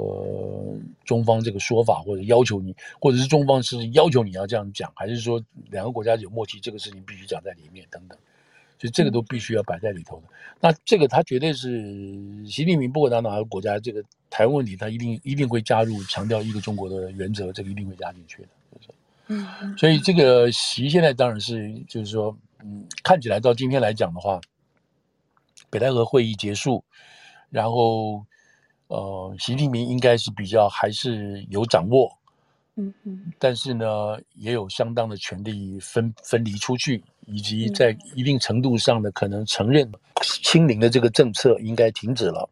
中方这个说法，或者要求你，或者是中方是要求你要这样讲，还是说两个国家有默契，这个事情必须讲在里面等等，所以这个都必须要摆在里头的。那这个他绝对是习近平，不管他哪个国家，这个台湾问题他一定一定会加入强调一个中国的原则，这个一定会加进去的。嗯，所以这个习现在当然是就是说，嗯，看起来到今天来讲的话，北戴河会议结束，然后。呃，习近平应该是比较还是有掌握，嗯嗯，但是呢，也有相当的权力分分离出去，以及在一定程度上的可能承认清零的这个政策应该停止了，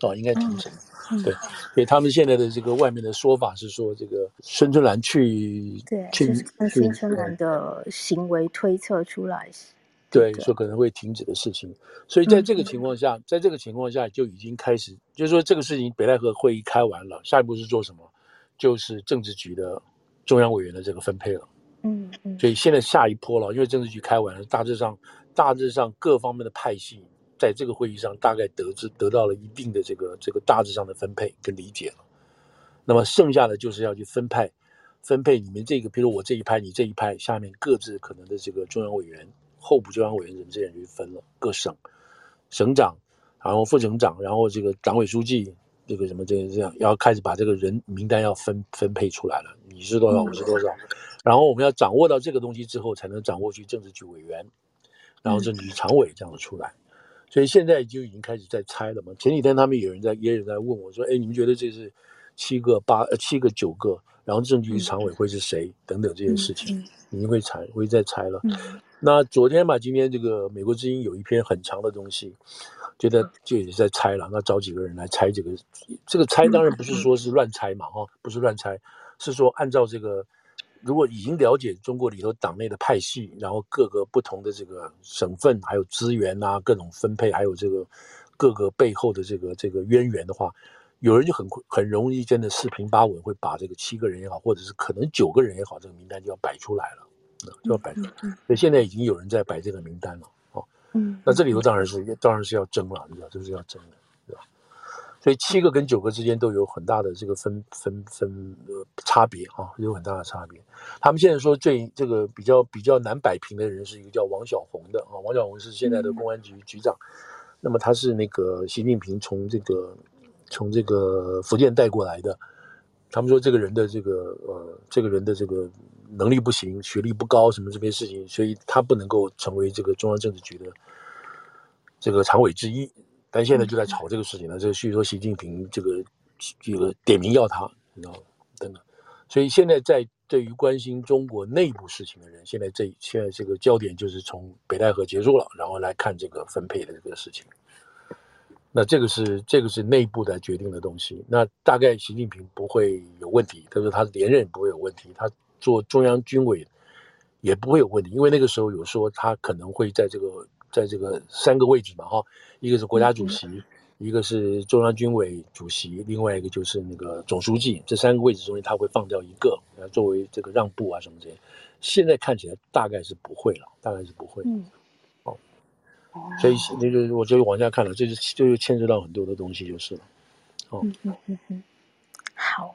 哦，应该停止了，嗯、对，所以他们现在的这个外面的说法是说，这个孙春兰去对去是孙春兰的行为推测出来。对，说可能会停止的事情，所以在这个情况下，在这个情况下就已经开始，就是说这个事情北戴河会议开完了，下一步是做什么？就是政治局的中央委员的这个分配了。嗯嗯。所以现在下一波了，因为政治局开完了，大致上大致上各方面的派系在这个会议上大概得知得到了一定的这个这个大致上的分配跟理解了。那么剩下的就是要去分派，分配你们这个，比如我这一派，你这一派，下面各自可能的这个中央委员。候补中央委员人这些人就分了各省省长，然后副省长，然后这个党委书记，这个什么这个这样，要开始把这个人名单要分分配出来了，你是多少，我是多少，然后我们要掌握到这个东西之后，才能掌握去政治局委员，然后政治局常委这样的出来，所以现在就已经开始在猜了嘛。前几天他们有人在也有人在问我说，哎，你们觉得这是七个八呃七个九个，然后政治局常委会是谁等等这些事情，已经会猜会再猜了。那昨天吧，今天这个美国之音有一篇很长的东西，觉得就也在猜了。那找几个人来猜这个，这个猜当然不是说是乱猜嘛，哈，不是乱猜，是说按照这个，如果已经了解中国里头党内的派系，然后各个不同的这个省份，还有资源啊，各种分配，还有这个各个背后的这个这个渊源的话，有人就很很容易真的四平八稳会把这个七个人也好，或者是可能九个人也好，这个名单就要摆出来了。就要摆，所以现在已经有人在摆这个名单了，哦，嗯，那这里头当然是当然是要争了，你知道，这是要争的，对吧？所以七个跟九个之间都有很大的这个分分分呃差别啊，有很大的差别。他们现在说最这个比较比较难摆平的人是一个叫王小红的啊，王小红是现在的公安局局长，那么他是那个习近平从这个从这个福建带过来的。他们说这个人的这个呃，这个人的这个能力不行，学历不高，什么这些事情，所以他不能够成为这个中央政治局的这个常委之一。但现在就在吵这个事情了，这个据说习近平这个这个点名要他，你知道吗？等等。所以现在在对于关心中国内部事情的人，现在这现在这个焦点就是从北戴河结束了，然后来看这个分配的这个事情。那这个是这个是内部的决定的东西。那大概习近平不会有问题，他说他连任不会有问题，他做中央军委也不会有问题，因为那个时候有说他可能会在这个在这个三个位置嘛，哈，一个是国家主席，嗯、一个是中央军委主席，另外一个就是那个总书记，这三个位置中间他会放掉一个，作为这个让步啊什么这些。现在看起来大概是不会了，大概是不会。嗯。所以那个我就往下看了，这就就牵涉到很多的东西，就是了。哦，嗯嗯嗯嗯，好，